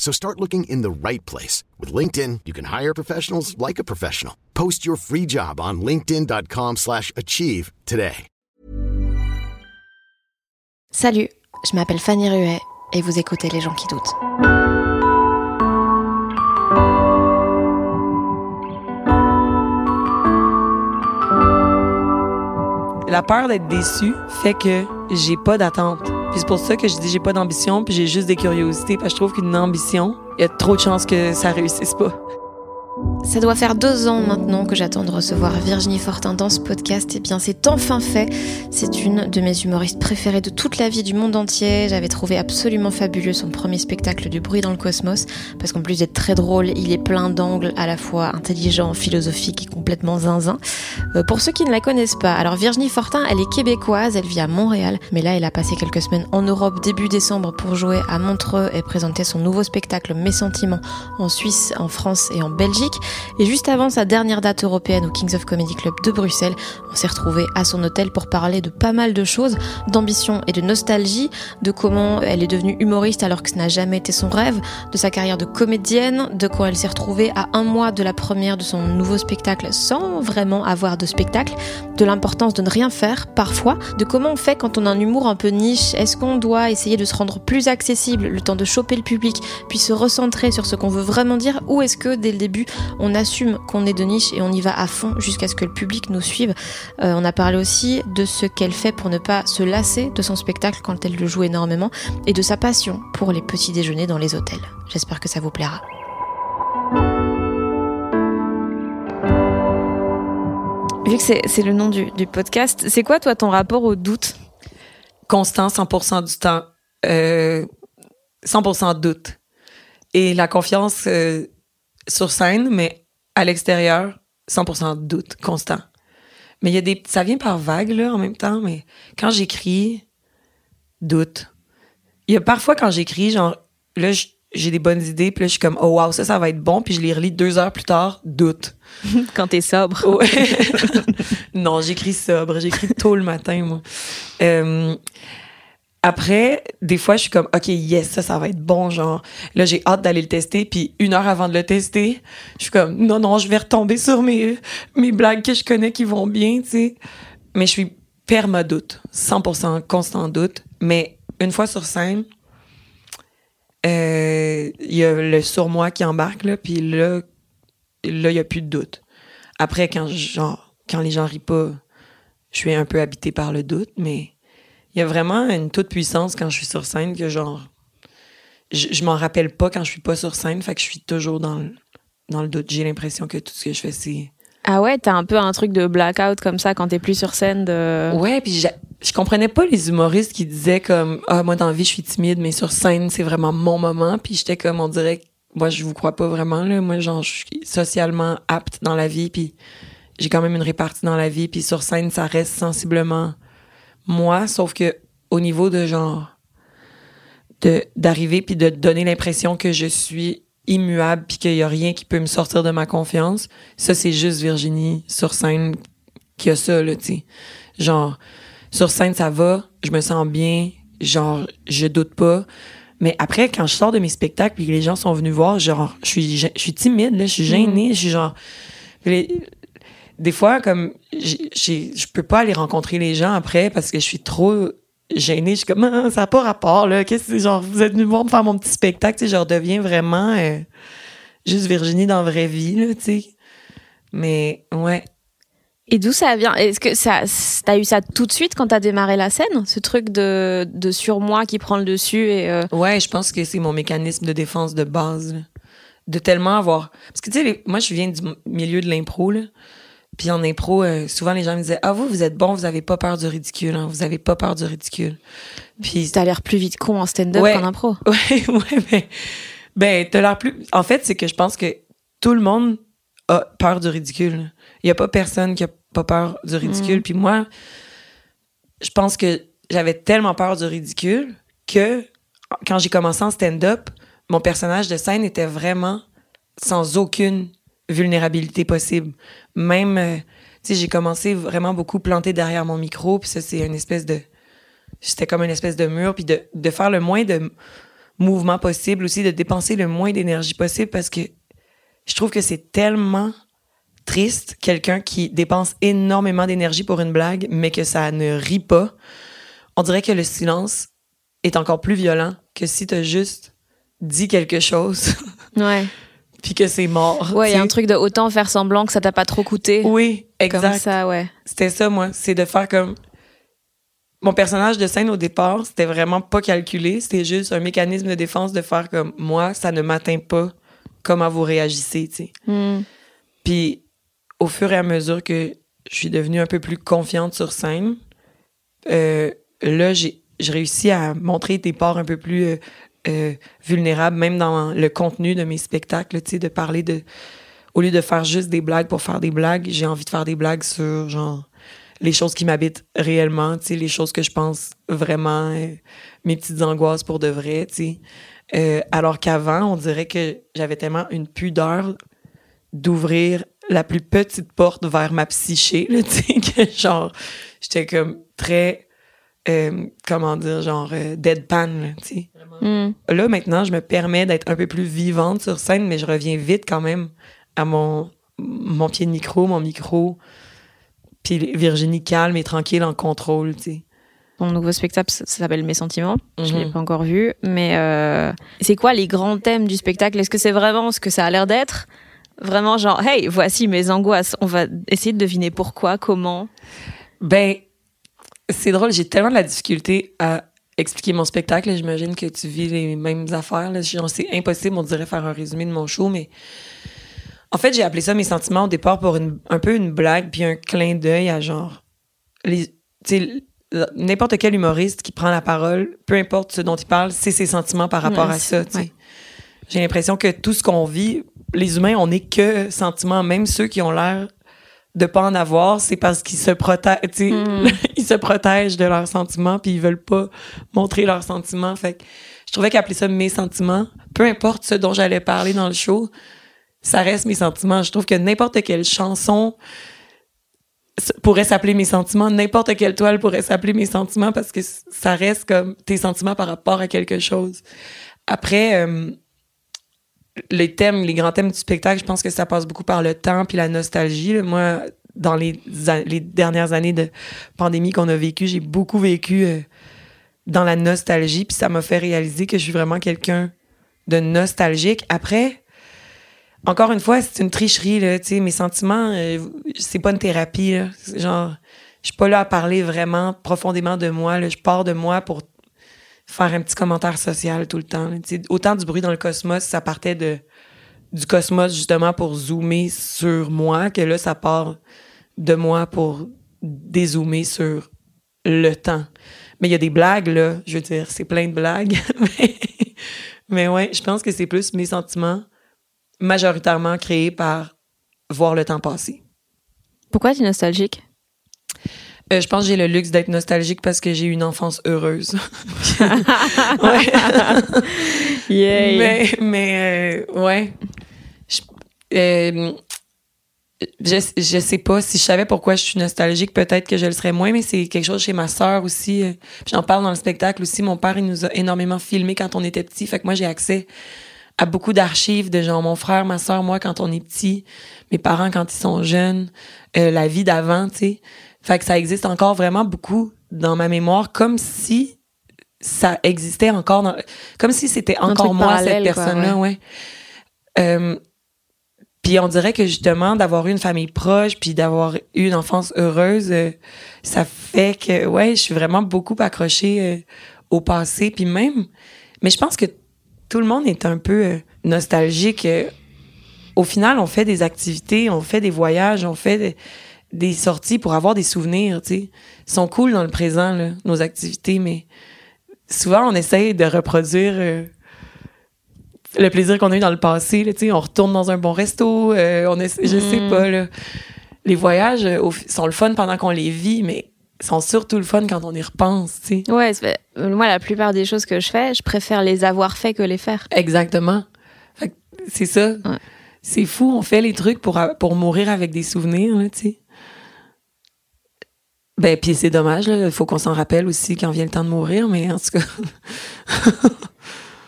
So start looking in the right place. With LinkedIn, you can hire professionals like a professional. Post your free job on linkedin.com slash achieve today. Salut, je m'appelle Fanny Ruet et vous écoutez Les gens qui doutent. La peur d'être déçu fait que j'ai pas d'attente. Puis c'est pour ça que je dis j'ai pas d'ambition, puis j'ai juste des curiosités, parce je trouve qu'une ambition, il y a trop de chances que ça réussisse pas. Ça doit faire deux ans maintenant que j'attends de recevoir Virginie Fortin dans ce podcast. Et eh bien, c'est enfin fait. C'est une de mes humoristes préférées de toute la vie du monde entier. J'avais trouvé absolument fabuleux son premier spectacle du bruit dans le cosmos. Parce qu'en plus d'être très drôle, il est plein d'angles, à la fois intelligent, philosophique et complètement zinzin. Euh, pour ceux qui ne la connaissent pas, alors Virginie Fortin, elle est québécoise, elle vit à Montréal. Mais là, elle a passé quelques semaines en Europe début décembre pour jouer à Montreux et présenter son nouveau spectacle Mes Sentiments en Suisse, en France et en Belgique. Et juste avant sa dernière date européenne au Kings of Comedy Club de Bruxelles, on s'est retrouvé à son hôtel pour parler de pas mal de choses, d'ambition et de nostalgie, de comment elle est devenue humoriste alors que ce n'a jamais été son rêve, de sa carrière de comédienne, de quand elle s'est retrouvée à un mois de la première de son nouveau spectacle sans vraiment avoir de spectacle, de l'importance de ne rien faire parfois, de comment on fait quand on a un humour un peu niche, est-ce qu'on doit essayer de se rendre plus accessible, le temps de choper le public, puis se recentrer sur ce qu'on veut vraiment dire, ou est-ce que dès le début on assume qu'on est de niche et on y va à fond jusqu'à ce que le public nous suive. Euh, on a parlé aussi de ce qu'elle fait pour ne pas se lasser de son spectacle quand elle le joue énormément et de sa passion pour les petits déjeuners dans les hôtels. J'espère que ça vous plaira. Vu que c'est le nom du, podcast, c'est quoi toi ton rapport au doute? Constant, 100% du temps. 100% euh, doute. Et la confiance, euh, sur scène, mais à l'extérieur, 100% de doute constant. Mais il y a des, ça vient par vagues, là, en même temps, mais quand j'écris, doute. Il y a parfois quand j'écris, genre, là, j'ai des bonnes idées, puis là, je suis comme, oh wow, ça, ça va être bon, puis je les relis deux heures plus tard, doute. quand t'es sobre. non, j'écris sobre, j'écris tôt le matin, moi. Euh, après, des fois, je suis comme, OK, yes, ça, ça va être bon, genre. Là, j'ai hâte d'aller le tester. Puis une heure avant de le tester, je suis comme, non, non, je vais retomber sur mes, mes blagues que je connais qui vont bien, tu sais. Mais je suis perma-doute, 100% constant doute. Mais une fois sur scène, euh, il y a le surmoi qui embarque, là, puis là, là, il n'y a plus de doute. Après, quand, genre, quand les gens rient pas, je suis un peu habité par le doute, mais il y a vraiment une toute puissance quand je suis sur scène que genre je, je m'en rappelle pas quand je suis pas sur scène, fait que je suis toujours dans le, dans le doute. J'ai l'impression que tout ce que je fais c'est ah ouais, t'as un peu un truc de blackout comme ça quand t'es plus sur scène de. Ouais, puis je, je comprenais pas les humoristes qui disaient comme ah moi dans la vie je suis timide mais sur scène c'est vraiment mon moment puis j'étais comme on dirait moi je vous crois pas vraiment là moi genre je suis socialement apte dans la vie puis j'ai quand même une répartie dans la vie puis sur scène ça reste sensiblement moi, sauf que au niveau de genre de d'arriver puis de donner l'impression que je suis immuable puis qu'il y a rien qui peut me sortir de ma confiance, ça c'est juste Virginie sur scène qui a ça là, tu sais. Genre sur scène ça va, je me sens bien, genre je doute pas. Mais après, quand je sors de mes spectacles et que les gens sont venus voir, genre, je suis, je, suis timide, là, je suis gênée, je suis genre des fois, comme, je peux pas aller rencontrer les gens après parce que je suis trop gênée. Je suis comme, ah, ça n'a pas rapport, là. Qu'est-ce que genre, vous êtes venu voir me faire mon petit spectacle, tu sais, je redeviens vraiment euh, juste Virginie dans la vraie vie, là, tu sais. Mais, ouais. Et d'où ça vient? Est-ce que ça, t'as eu ça tout de suite quand t'as démarré la scène, ce truc de, de surmoi qui prend le dessus et euh, Ouais, je pense que c'est mon mécanisme de défense de base. là. De tellement avoir. Parce que tu sais, les- moi, je viens du milieu de l'impro, là. Puis en impro, euh, souvent les gens me disaient Ah, vous, vous êtes bon, vous avez pas peur du ridicule, hein, vous avez pas peur du ridicule. Puis t'as l'air plus vite con en stand-up Ouais. qu'en impro. Ouais, ouais, mais ben, t'as l'air plus. En fait, c'est que je pense que tout le monde a peur du ridicule. Il y a pas personne qui a pas peur du ridicule. Mm. Puis moi, je pense que j'avais tellement peur du ridicule que quand j'ai commencé en stand-up, mon personnage de scène était vraiment sans aucune vulnérabilité possible. Même, euh, tu sais, j'ai commencé vraiment beaucoup planté derrière mon micro, puis ça, c'est une espèce de. C'était comme une espèce de mur, puis de, de faire le moins de mouvement possible aussi, de dépenser le moins d'énergie possible parce que je trouve que c'est tellement triste, quelqu'un qui dépense énormément d'énergie pour une blague, mais que ça ne rit pas. On dirait que le silence est encore plus violent que si t'as juste dit quelque chose, Ouais. Puis que c'est mort. Ouais, il y a un truc de autant faire semblant que ça t'a pas trop coûté. Oui, Comme exact. ça, ouais. C'était ça, moi. C'est de faire comme. Mon personnage de scène au départ, c'était vraiment pas calculé. C'était juste un mécanisme de défense de faire comme moi, ça ne m'atteint pas comment vous réagissez, tu sais. Hmm. Puis au fur et à mesure que je suis devenue un peu plus confiante sur scène, euh, là, j'ai j'ai réussi à montrer des parts un peu plus euh, euh, vulnérables, même dans le contenu de mes spectacles, tu sais, de parler de... Au lieu de faire juste des blagues pour faire des blagues, j'ai envie de faire des blagues sur, genre, les choses qui m'habitent réellement, tu sais, les choses que je pense vraiment, euh, mes petites angoisses pour de vrai, tu sais. Euh, alors qu'avant, on dirait que j'avais tellement une pudeur d'ouvrir la plus petite porte vers ma psyché, tu sais, que genre, j'étais comme très, euh, comment dire, genre, euh, deadpan, là, tu sais. Hmm. Là, maintenant, je me permets d'être un peu plus vivante sur scène, mais je reviens vite quand même à mon, mon pied de micro, mon micro, puis Virginie calme et tranquille en contrôle, tu sais. Ton nouveau spectacle, ça s'appelle Mes sentiments. Je l'ai Mhm. pas encore vu, mais euh, c'est quoi les grands thèmes du spectacle? Est-ce que c'est vraiment ce que ça a l'air d'être? Vraiment genre, hey, voici mes angoisses. On va essayer de deviner pourquoi, comment? Ben, c'est drôle, j'ai tellement de la difficulté à expliquer mon spectacle. J'imagine que tu vis les mêmes affaires. C'est impossible, on dirait, faire un résumé de mon show, mais en fait, j'ai appelé ça mes sentiments au départ pour une- un peu une blague puis un clin d'œil à genre. les- n'importe quel humoriste qui prend la parole, peu importe ce dont il parle, c'est ses sentiments par rapport à ça. J'ai l'impression que tout ce qu'on vit, les humains, on n'est que sentiments, même ceux qui ont l'air de pas en avoir, c'est parce qu'ils se protègent, Mm. ils se protègent de leurs sentiments puis ils veulent pas montrer leurs sentiments. Fait que je trouvais qu'appeler ça mes sentiments, peu importe ce dont j'allais parler dans le show, ça reste mes sentiments. Je trouve que n'importe quelle chanson pourrait s'appeler mes sentiments, n'importe quelle toile pourrait s'appeler mes sentiments parce que ça reste comme tes sentiments par rapport à quelque chose. Après, euh, les thèmes, les grands thèmes du spectacle, je pense que ça passe beaucoup par le temps puis la nostalgie. Moi, dans les, les dernières années de pandémie qu'on a vécues, j'ai beaucoup vécu euh, dans la nostalgie, puis ça m'a fait réaliser que je suis vraiment quelqu'un de nostalgique. Après, encore une fois, c'est une tricherie, là, mes sentiments, euh, c'est pas une thérapie, Genre, je suis pas là à parler vraiment profondément de moi. Je pars de moi pour faire un petit commentaire social tout le temps. autant du bruit dans le cosmos, ça partait de du cosmos justement pour zoomer sur moi que là ça part de moi pour dézoomer sur le temps. Mais il y a des blagues là, je veux dire, c'est plein de blagues. mais, mais ouais, je pense que c'est plus mes sentiments majoritairement créés par voir le temps passer. Pourquoi tu es nostalgique? Euh, je pense que j'ai le luxe d'être nostalgique parce que j'ai eu une enfance heureuse. ouais. Yay. Mais, mais euh, ouais. Je, euh, je, je sais pas. Si je savais pourquoi je suis nostalgique, peut-être que je le serais moins, mais c'est quelque chose chez ma sœur aussi. euh, J'en parle dans le spectacle aussi. Mon père, il nous a énormément filmé quand on était petit. Fait que moi, j'ai accès à beaucoup d'archives de genre mon frère, ma sœur, moi quand on est petit, mes parents quand ils sont jeunes, euh, la vie d'avant, tu sais. Fait que ça existe encore vraiment beaucoup dans ma mémoire, comme si ça existait encore dans, comme si c'était encore moi cette personne-là, ouais. Euh, Puis on dirait que justement, d'avoir eu une famille proche, puis d'avoir eu une enfance heureuse, euh, ça fait que, ouais, je suis vraiment beaucoup accrochée euh, au passé. Puis même, mais je pense que tout le monde est un peu nostalgique. au final, on fait des activités, on fait des voyages, on fait des, des sorties pour avoir des souvenirs, tu sais. Ils sont cool dans le présent, là, nos activités, mais souvent, on essaye de reproduire le plaisir qu'on a eu dans le passé. Là, on retourne dans un bon resto. Euh, on est, je sais Mm. pas. Là. Les voyages euh, sont le fun pendant qu'on les vit, mais sont surtout le fun quand on y repense. tu sais. Ouais, c'est- euh, moi, la plupart des choses que je fais, je préfère les avoir fait que les faire. Exactement. Fait que C'est ça. Ouais. C'est fou. On fait les trucs pour, pour mourir avec des souvenirs. Tu sais. Ben, puis c'est dommage. là. Il faut qu'on s'en rappelle aussi quand vient le temps de mourir, mais en tout cas.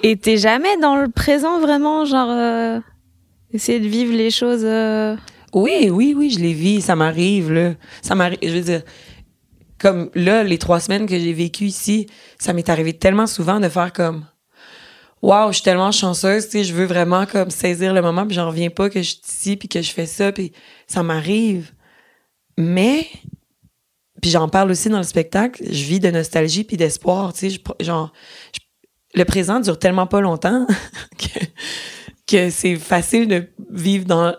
Et t'es jamais dans le présent vraiment, genre euh, essayer de vivre les choses. euh, Oui, oui, oui, je les vis, ça m'arrive, là. Ça m'arrive, je veux dire, comme là, les trois semaines que j'ai vécues ici, ça m'est arrivé tellement souvent de faire comme, waouh, je suis tellement chanceuse, tu sais, je veux vraiment comme saisir le moment, puis j'en reviens pas que je suis ici, puis que je fais ça, puis ça m'arrive. Mais, puis j'en parle aussi dans le spectacle, je vis de nostalgie puis d'espoir, tu sais, je- genre, je- le présent dure tellement pas longtemps que, que c'est facile de vivre dans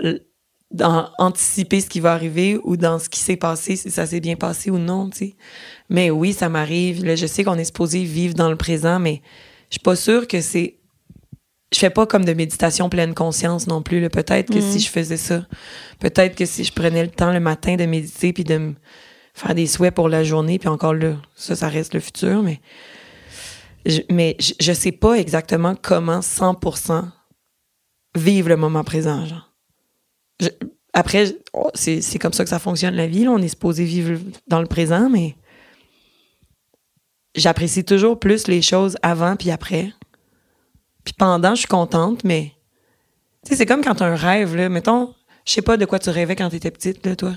dans anticiper ce qui va arriver ou dans ce qui s'est passé, si ça s'est bien passé ou non, tu sais. Mais oui, ça m'arrive. Là, je sais qu'on est supposé vivre dans le présent, mais je suis pas sûre que c'est. Je fais pas comme de méditation pleine conscience non plus. là. Peut-être que si je faisais ça, peut-être que si je prenais le temps le matin de méditer puis de me faire des souhaits pour la journée, puis encore là, ça, ça reste le futur, mais je, mais je, sais pas exactement comment 100% vivre le moment présent, genre. Après, oh, c'est comme ça que ça fonctionne la vie. là. On est supposé vivre dans le présent, mais j'apprécie toujours plus les choses avant puis après. Puis pendant, je suis contente, mais c'est comme quand t'as un rêve, là. Mettons, je sais pas de quoi tu rêvais quand t'étais petite, là, toi.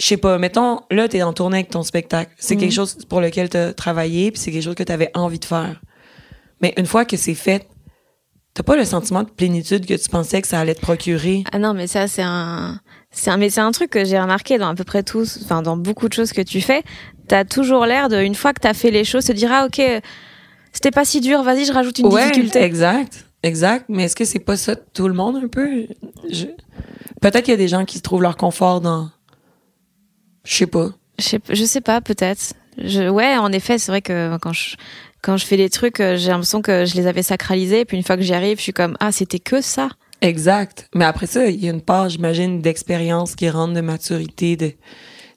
Je sais pas, mettons, là, t'es en tournée avec ton spectacle. C'est Mhm. quelque chose pour lequel t'as travaillé, puis c'est quelque chose que t'avais envie de faire. Mais une fois que c'est fait, t'as pas le sentiment de plénitude que tu pensais que ça allait te procurer? Ah non, mais ça c'est un, c'est un, mais c'est un truc que j'ai remarqué dans à peu près tous, enfin dans beaucoup de choses que tu fais. T'as toujours l'air de, une fois que t'as fait les choses, te dire ah ok, c'était pas si dur, vas-y je rajoute une ouais, difficulté. exact, exact. Mais est-ce que c'est pas ça tout le monde un peu? Je- Peut-être qu'il y a des gens qui trouvent leur confort dans, je sais pas. Je sais, pas, peut-être. Je, ouais, en effet, c'est vrai que quand je, quand je fais des trucs, euh, j'ai l'impression que je les avais sacralisés. Et puis une fois que j'y arrive, je suis comme, ah, c'était que ça. Exact. Mais après ça, il y a une part, j'imagine, d'expérience qui rentre de maturité, de, tu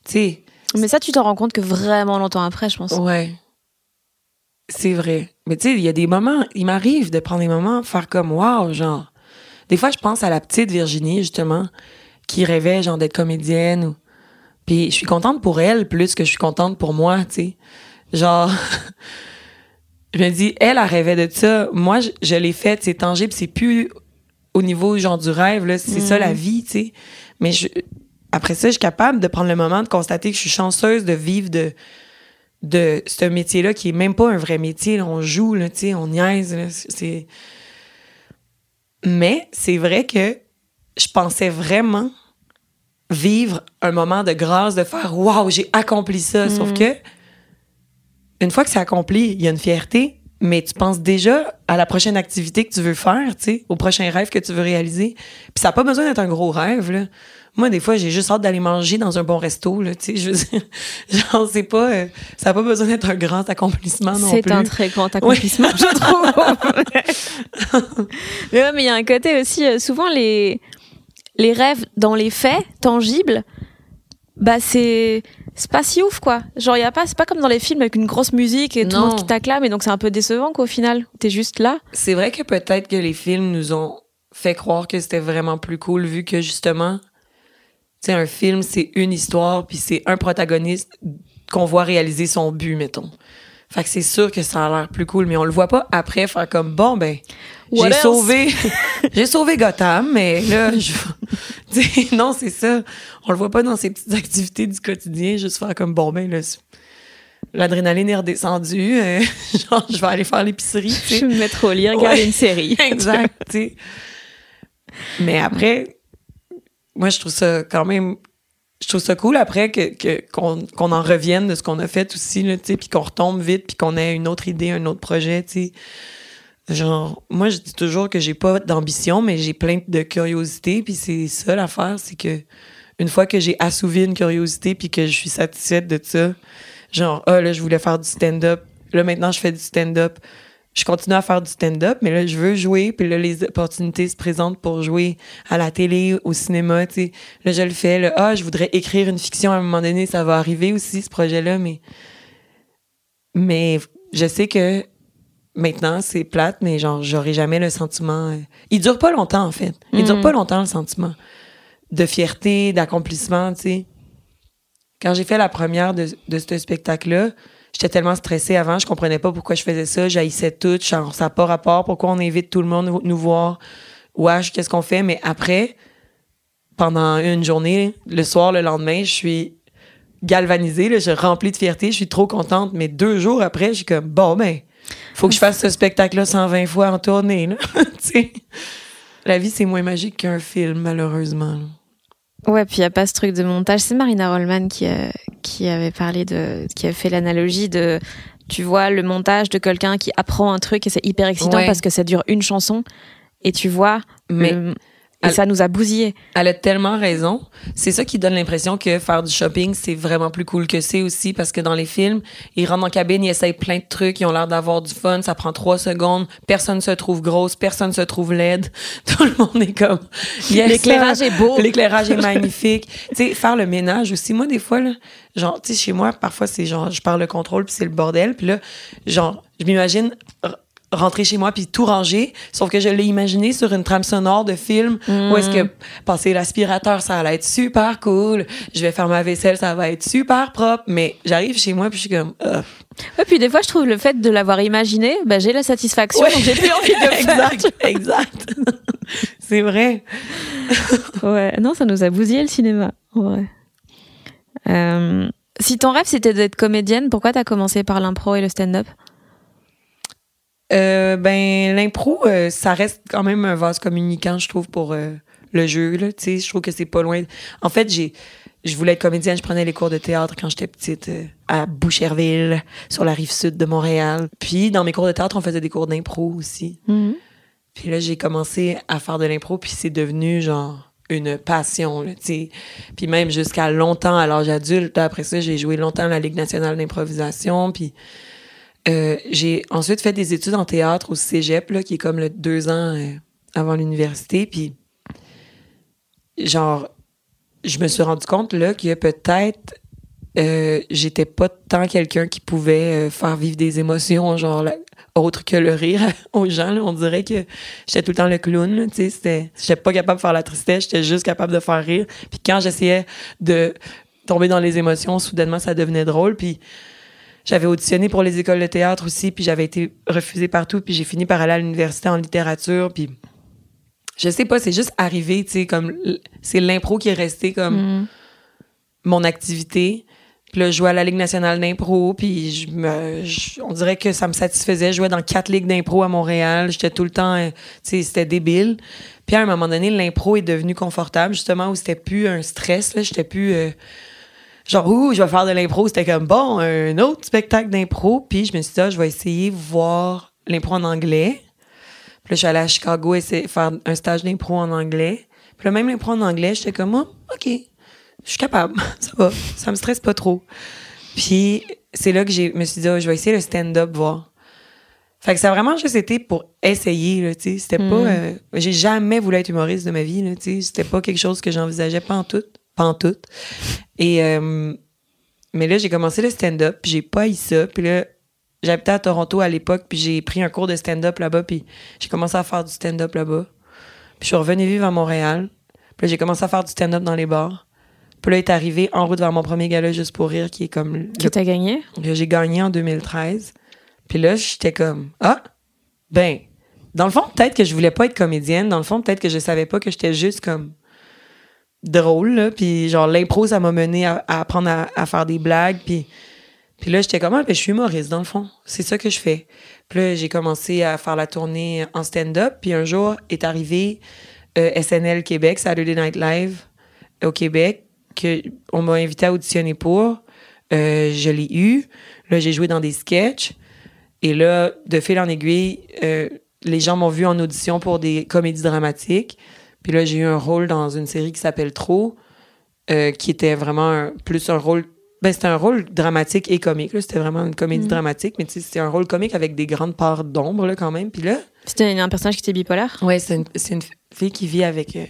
sais, Mais ça, tu t'en rends compte que vraiment longtemps après, je pense. ouais. C'est vrai. Mais tu sais, il y a des moments, il m'arrive de prendre des moments, faire comme wow, genre. Des fois, je pense à la petite Virginie, justement, qui rêvait, genre, d'être comédienne. Ou... Puis je suis contente pour elle plus que je suis contente pour moi, tu sais. Genre, je me dis, elle, elle rêvait de ça. Moi, je, je l'ai fait, c'est tangible, c'est plus au niveau, genre, du rêve, là. C'est ça, la vie, tu sais. Mais je, après ça, je suis capable de prendre le moment de constater que je suis chanceuse de vivre de de ce métier-là qui est même pas un vrai métier. là. On joue, là, tu sais, on niaise. là. C'est... Mais c'est vrai que je pensais vraiment vivre un moment de grâce, de faire « Wow, j'ai accompli ça! Sauf Mhm. que une fois que c'est accompli, il y a une fierté, mais tu penses déjà à la prochaine activité que tu veux faire, tu sais, au prochain rêve que tu veux réaliser. Puis ça n'a pas besoin d'être un gros rêve, là. Moi, des fois, j'ai juste hâte d'aller manger dans un bon resto, là, tu sais. Je veux dire, genre, c'est pas... euh, ça n'a pas besoin d'être un grand accomplissement non C'est plus. un très grand accomplissement, je trouve. mais ouais, mais il y a un côté aussi, euh, souvent les, les rêves dans les faits tangibles, bah c'est c'est pas si ouf quoi. Genre y a pas c'est pas comme dans les films avec une grosse musique et tout le Non. monde qui t'acclame et donc c'est un peu décevant qu'au final t'es juste là. C'est vrai que peut-être que les films nous ont fait croire que c'était vraiment plus cool vu que justement, tu sais, un film, c'est une histoire, puis c'est un protagoniste qu'on voit réaliser son but, mettons. Fait que c'est sûr que ça a l'air plus cool, mais on le voit pas après faire comme bon ben j'ai sauvé j'ai sauvé Gotham, mais là je non, c'est ça. On le voit pas dans ces petites activités du quotidien, juste faire comme bon ben là l'adrénaline est redescendue, euh, genre je vais aller faire l'épicerie. Je vais me mettre au lit, regarder Ouais. une série. exact. Mais après, moi, je trouve ça quand même. Je trouve ça cool après que, qu'on, qu'on en revienne de ce qu'on a fait aussi, là, puis qu'on retombe vite, puis qu'on ait une autre idée, un autre projet, tu sais. Genre, moi, je dis toujours que j'ai pas d'ambition, mais j'ai plein de curiosité, puis c'est ça l'affaire, c'est que une fois que j'ai assouvi une curiosité, puis que je suis satisfaite de ça, genre, ah, là, je voulais faire du stand-up, là, maintenant, je fais du stand-up. Je continue à faire du stand-up, mais là, je veux jouer, puis là, les opportunités se présentent pour jouer à la télé, au cinéma, tu sais. Là, je le fais, là, ah, je voudrais écrire une fiction à un moment donné, ça va arriver aussi, ce projet-là, mais. Mais je sais que maintenant, c'est plate, mais genre, j'aurai jamais le sentiment. euh, Il dure pas longtemps, en fait. Il dure Mhm. pas longtemps, le sentiment de fierté, d'accomplissement, tu sais. Quand j'ai fait la première de, de ce spectacle-là, j'étais tellement stressée avant, je comprenais pas pourquoi je faisais ça, j'haïssais tout, genre, ça n'a pas rapport, pourquoi on invite tout le monde nous, voir, wesh, qu'est-ce qu'on fait, mais après, pendant une journée, le soir, le lendemain, je suis galvanisée, là, je suis remplie de fierté, je suis trop contente, mais deux jours après, je suis comme, bon, ben, faut que je fasse ce spectacle-là 120 fois en tournée, là. La vie, c'est moins magique qu'un film, malheureusement. Ouais, puis il n'y a pas ce truc de montage. C'est Marina Rollman qui, euh, qui avait parlé de. qui avait fait l'analogie de. Tu vois le montage de quelqu'un qui apprend un truc et c'est hyper excitant Ouais. parce que ça dure une chanson. Et tu vois. Mais le- et elle- ça nous a bousillé. Elle a tellement raison. C'est ça qui donne l'impression que faire du shopping, c'est vraiment plus cool que c'est aussi parce que dans les films, ils rentrent en cabine, ils essayent plein de trucs, ils ont l'air d'avoir du fun, ça prend trois secondes, personne se trouve grosse, personne se trouve laide, tout le monde est comme... Yes, L'éclairage est beau. L'éclairage est magnifique. tu sais, faire le ménage aussi. Moi, des fois, là, genre, tu sais, chez moi, parfois, c'est genre, je pars le contrôle puis c'est le bordel. Puis là, genre, je m'imagine rentrer chez moi puis tout ranger, sauf que je l'ai imaginé sur une trame sonore de film où est-ce que passer l'aspirateur, ça allait être super cool. Je vais faire ma vaisselle, ça va être super propre. Mais j'arrive chez moi puis je suis comme, Ah. Ouais, puis des fois, je trouve le fait de l'avoir imaginé, bah, j'ai la satisfaction, Ouais. j'ai plus envie de le faire. exact, exact. c'est vrai. Ouais, non, ça nous a bousillé le cinéma, vrai. Euh, si ton rêve c'était d'être comédienne, pourquoi t'as commencé par l'impro et le stand-up? Euh, ben l'impro, euh, ça reste quand même un vase communicant, je trouve, pour euh, le jeu. Là, tu sais, je trouve que c'est pas loin. En fait, j'ai, je voulais être comédienne. Je prenais les cours de théâtre quand j'étais petite à Boucherville, sur la rive sud de Montréal. Puis dans mes cours de théâtre, on faisait des cours d'impro aussi. Puis là, j'ai commencé à faire de l'impro, puis c'est devenu genre une passion, là, tu sais. Puis même jusqu'à longtemps, à l'âge adulte, après ça, j'ai joué longtemps à la Ligue nationale d'improvisation, puis euh, j'ai ensuite fait des études en théâtre au cégep, là, qui est comme le deux ans euh, avant l'université, puis genre, je me suis rendu compte, là, que peut-être euh, j'étais pas tant quelqu'un qui pouvait euh, faire vivre des émotions, genre, la- autre que le rire aux gens. là. On dirait que j'étais tout le temps le clown. là, Tu sais, j'étais pas capable de faire la tristesse, j'étais juste capable de faire rire. Puis quand j'essayais de tomber dans les émotions, soudainement, ça devenait drôle. Puis j'avais auditionné pour les écoles de théâtre aussi, puis j'avais été refusée partout, puis j'ai fini par aller à l'université en littérature, puis je sais pas, c'est juste arrivé, tu sais, comme c'est l'impro qui est resté comme mon activité. Puis là, je jouais à la Ligue nationale d'impro, puis je me, je- on dirait que ça me satisfaisait. Je jouais dans quatre ligues d'impro à Montréal. J'étais tout le temps, euh, tu sais, c'était débile. Puis à un moment donné, l'impro est devenu confortable, justement, où c'était plus un stress, là. J'étais plus... euh, genre, ouh, je vais faire de l'impro. C'était comme, bon, un autre spectacle d'impro. Puis je me suis dit, ah, je vais essayer de voir l'impro en anglais. Puis là, je suis allée à Chicago essayer faire un stage d'impro en anglais. Puis là, même l'impro en anglais, j'étais comme, oh, OK, je suis capable. Ça va. Ça me stresse pas trop. Puis c'est là que je me suis dit, Ah, je vais essayer le stand-up, voir. Fait que ça a vraiment juste été pour essayer, là, tu sais. C'était pas... euh, j'ai jamais voulu être humoriste de ma vie, là, tu sais. C'était pas quelque chose que j'envisageais pas en tout. Pas en tout. Et... euh, mais là, j'ai commencé le stand-up, puis j'ai pas eu ça. Puis là, j'habitais à Toronto à l'époque, puis j'ai pris un cours de stand-up là-bas, puis j'ai commencé à faire du stand-up là-bas. Puis je suis revenue vivre à Montréal. Puis là, j'ai commencé à faire du stand-up dans les bars. Puis là, est arrivé en route vers mon premier gala Juste pour rire, qui est comme Que t'as gagné? Que j'ai gagné en 2013. Puis là, j'étais comme, ah, ben, dans le fond, peut-être que je voulais pas être comédienne. Dans le fond, peut-être que je savais pas que j'étais juste comme drôle, là. Puis genre, l'impro, ça m'a mené à, apprendre à, à faire des blagues. Puis, puis là, j'étais comme, ah, ben, je suis humoriste, dans le fond. C'est ça que je fais. Puis là, j'ai commencé à faire la tournée en stand-up. Puis un jour est arrivé euh, SNL Québec, Saturday Night Live. au Québec que on m'a invité à auditionner pour. Euh, je l'ai eu. Là, j'ai joué dans des sketchs. Et là, de fil en aiguille, euh, les gens m'ont vu en audition pour des comédies dramatiques. Puis là, j'ai eu un rôle dans une série qui s'appelle Trop, euh, qui était vraiment un- plus un rôle. Ben, c'était un rôle dramatique et comique. là. C'était vraiment une comédie Mhm. dramatique, mais tu sais, c'était un rôle comique avec des grandes parts d'ombre, là, quand même. Puis là, C'était un personnage qui était bipolaire? Ouais, c'est une, c'est une fille qui vit avec euh,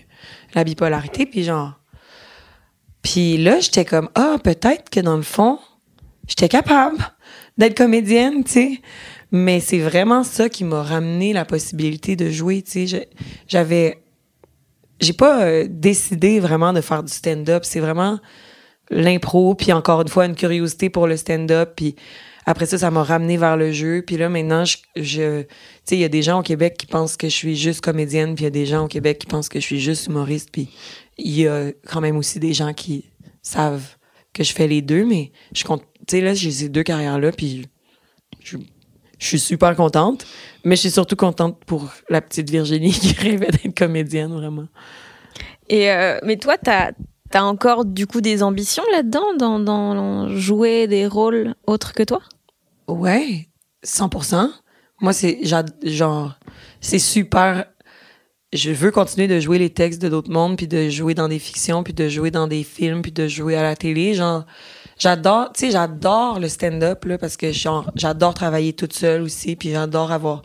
la bipolarité, puis genre. Puis là, j'étais comme, ah, peut-être que dans le fond, j'étais capable d'être comédienne, tu sais. Mais c'est vraiment ça qui m'a ramené la possibilité de jouer, tu sais. J'avais. J'ai pas euh, décidé vraiment de faire du stand-up. C'est vraiment l'impro, puis encore une fois, une curiosité pour le stand-up, puis après ça, ça m'a ramené vers le jeu. Puis là, maintenant, je, je tu sais, il y a des gens au Québec qui pensent que je suis juste comédienne, puis il y a des gens au Québec qui pensent que je suis juste humoriste, puis il y a quand même aussi des gens qui savent que je fais les deux, mais je compte, tu sais, là, j'ai ces deux carrières-là, puis je, je suis super contente, mais je suis surtout contente pour la petite Virginie qui rêvait d'être comédienne, vraiment. Et euh, mais toi, t'as as encore du coup des ambitions là-dedans, dans, dans jouer des rôles autres que toi? Ouais, 100%. Moi, c'est genre, c'est super. Je veux continuer de jouer les textes de d'autres mondes, puis de jouer dans des fictions, puis de jouer dans des films, puis de jouer à la télé. Genre, j'adore, tu sais, j'adore le stand-up, là, parce que genre, j'adore travailler toute seule aussi, puis j'adore avoir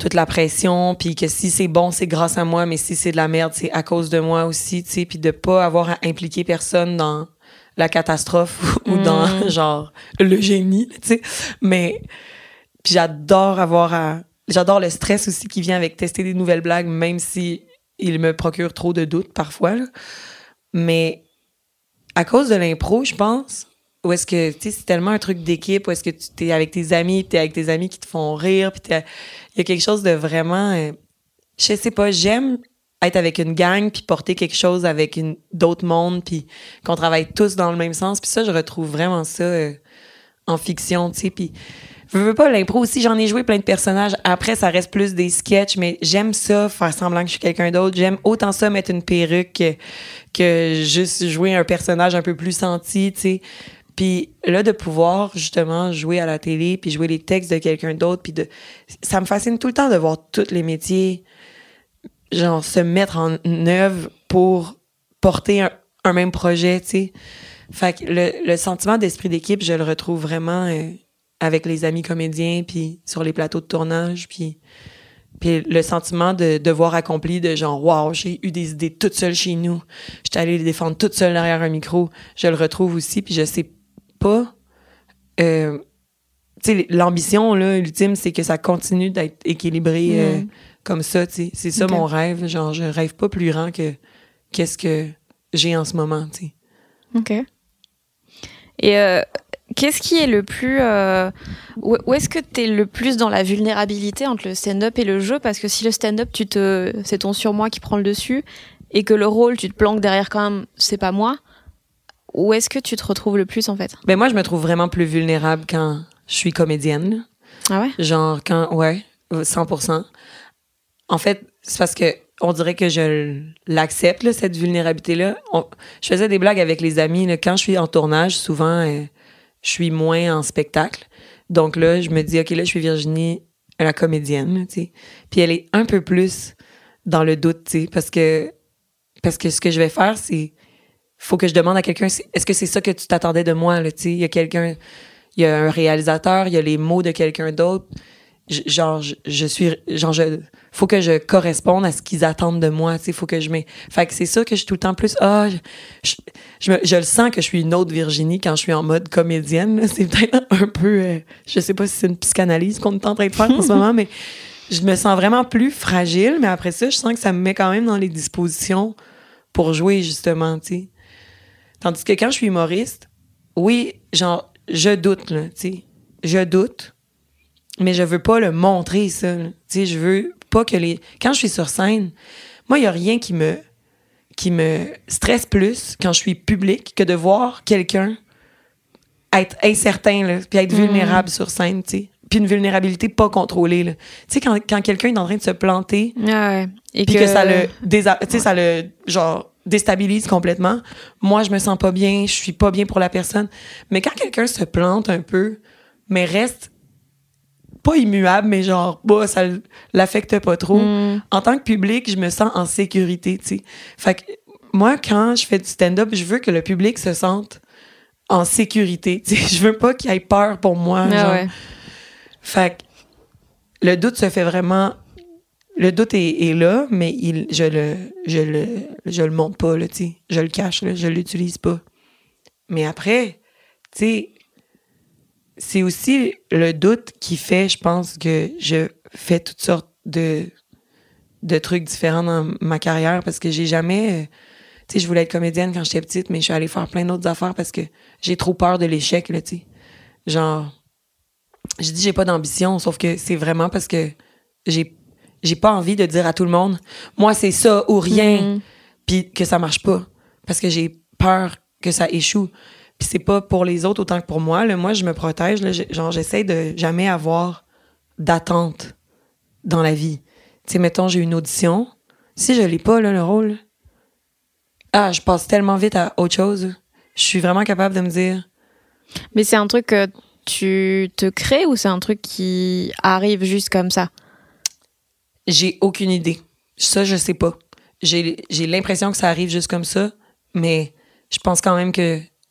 toute la pression, puis que si c'est bon, c'est grâce à moi, mais si c'est de la merde, c'est à cause de moi aussi, tu sais, puis de pas avoir à impliquer personne dans la catastrophe ou dans, genre, le génie, tu sais. Mais, puis j'adore avoir à... J'adore le stress aussi qui vient avec tester des nouvelles blagues, même si il me procure trop de doutes parfois, là. Mais à cause de l'impro, je pense, où est-ce que, tu c'est tellement un truc d'équipe, où est-ce que tu t'es avec tes amis, t'es avec tes amis qui te font rire, puis il y a quelque chose de vraiment, euh, je sais pas, j'aime être avec une gang puis porter quelque chose avec une d'autres mondes puis qu'on travaille tous dans le même sens puis ça je retrouve vraiment ça euh, en fiction tu sais puis je veux pas l'impro aussi j'en ai joué plein de personnages. Après ça reste plus des sketchs mais j'aime ça faire semblant que je suis quelqu'un d'autre. J'aime autant ça mettre une perruque que, que juste jouer un personnage un peu plus senti tu sais. Puis là de pouvoir justement jouer à la télé puis jouer les textes de quelqu'un d'autre puis de ça me fascine tout le temps de voir tous les métiers genre se mettre en œuvre pour porter un, même projet, tu sais. Fait que le, le sentiment d'esprit d'équipe, je le retrouve vraiment euh, avec les amis comédiens, puis sur les plateaux de tournage, puis puis le sentiment de devoir accompli, de genre, wow, j'ai eu des idées toute seule chez nous. J'étais allée les défendre toute seule derrière un micro. Je le retrouve aussi, puis je sais pas. Euh, tu sais, l'ambition, là, l'ultime, c'est que ça continue d'être équilibré euh, Mm. comme ça, tu sais. C'est ça mon rêve. Genre, je rêve pas plus grand que qu'est-ce que j'ai en ce moment, tu sais. Ok. Et euh, qu'est-ce qui est le plus. euh, où est-ce que tu es le plus dans la vulnérabilité entre le stand-up et le jeu? Parce que si le stand-up, tu te, c'est ton surmoi qui prend le dessus, et que le rôle, tu te planques derrière quand même, c'est pas moi, où est-ce que tu te retrouves le plus en fait? Ben moi, je me trouve vraiment plus vulnérable quand je suis comédienne. Ah ouais? Genre, quand, ouais, euh, 100%. En fait, c'est parce que on dirait que je l'accepte, cette vulnérabilité-là. On- Je faisais des blagues avec les amis. Là, quand je suis en tournage, souvent, euh, je suis moins en spectacle. Donc là, je me dis, OK, là, je suis Virginie, la comédienne. Puis elle est un peu plus dans le doute, parce que, ce que je vais faire, c'est faut que je demande à quelqu'un, est-ce que c'est ça que tu t'attendais de moi, tu? Il y a quelqu'un, il y a un réalisateur, il y a les mots de quelqu'un d'autre. Genre, je, je suis, genre, je, faut que je corresponde à ce qu'ils attendent de moi, sais, faut que je mets, fait que c'est ça que je suis tout le temps plus, ah, je, je, je, je le sens que je suis une autre Virginie quand je suis en mode comédienne, c'est peut-être un peu, euh, je sais pas si c'est une psychanalyse qu'on est en train de faire en ce moment, mais je me sens vraiment plus fragile, mais après ça, je sens que ça me met quand même dans les dispositions pour jouer, justement, sais. Tandis que quand je suis humoriste, oui, genre, je doute, là, tu sais. Je doute, mais je veux pas le montrer, ça. Tu sais, je veux pas que les... Quand je suis sur scène, moi, il y a rien qui me qui me stresse plus quand je suis public que de voir quelqu'un être incertain, là, puis être vulnérable sur scène, tu sais. Puis une vulnérabilité pas contrôlée. Tu sais, quand, quand quelqu'un est en train de se planter, Ah ouais. Et puis que... ça le désa- ça le genre déstabilise complètement. Moi, je me sens pas bien, je suis pas bien pour la personne. Mais quand quelqu'un se plante un peu, mais reste pas immuable, mais genre, bah, ça l'affecte pas trop. Mm. En tant que public, je me sens en sécurité, tu sais. Fait que moi, quand je fais du stand-up, je veux que le public se sente en sécurité. tu sais. Je veux pas qu'il ait peur pour moi. Ah genre. ouais. Fait que le doute se fait vraiment. Le doute est, est là, mais il, je le, je le, je le montre pas, là, tu sais. Je le cache, là, je l'utilise pas. Mais après, tu sais, c'est aussi le doute qui fait, je pense, que je fais toutes sortes de, de trucs différents dans ma carrière parce que j'ai jamais. euh, Tu sais, je voulais être comédienne quand j'étais petite, mais je suis allée faire plein d'autres affaires parce que j'ai trop peur de l'échec, là, tu sais. Genre, je dis j'ai pas d'ambition, sauf que c'est vraiment parce que j'ai j'ai pas envie de dire à tout le monde moi c'est ça ou rien Mm. puis que ça marche pas parce que j'ai peur que ça échoue. Puis c'est pas pour les autres autant que pour moi, là. moi je me protège là, genre j'essaie de jamais avoir d'attente dans la vie. Tu sais mettons j'ai une audition, si je l'ai pas là le rôle ah, je passe tellement vite à autre chose. Je suis vraiment capable de me dire Mais c'est un truc que tu te crées ou c'est un truc qui arrive juste comme ça? J'ai aucune idée. Ça, je sais pas. J'ai l'impression que ça arrive juste comme ça, mais je pense quand même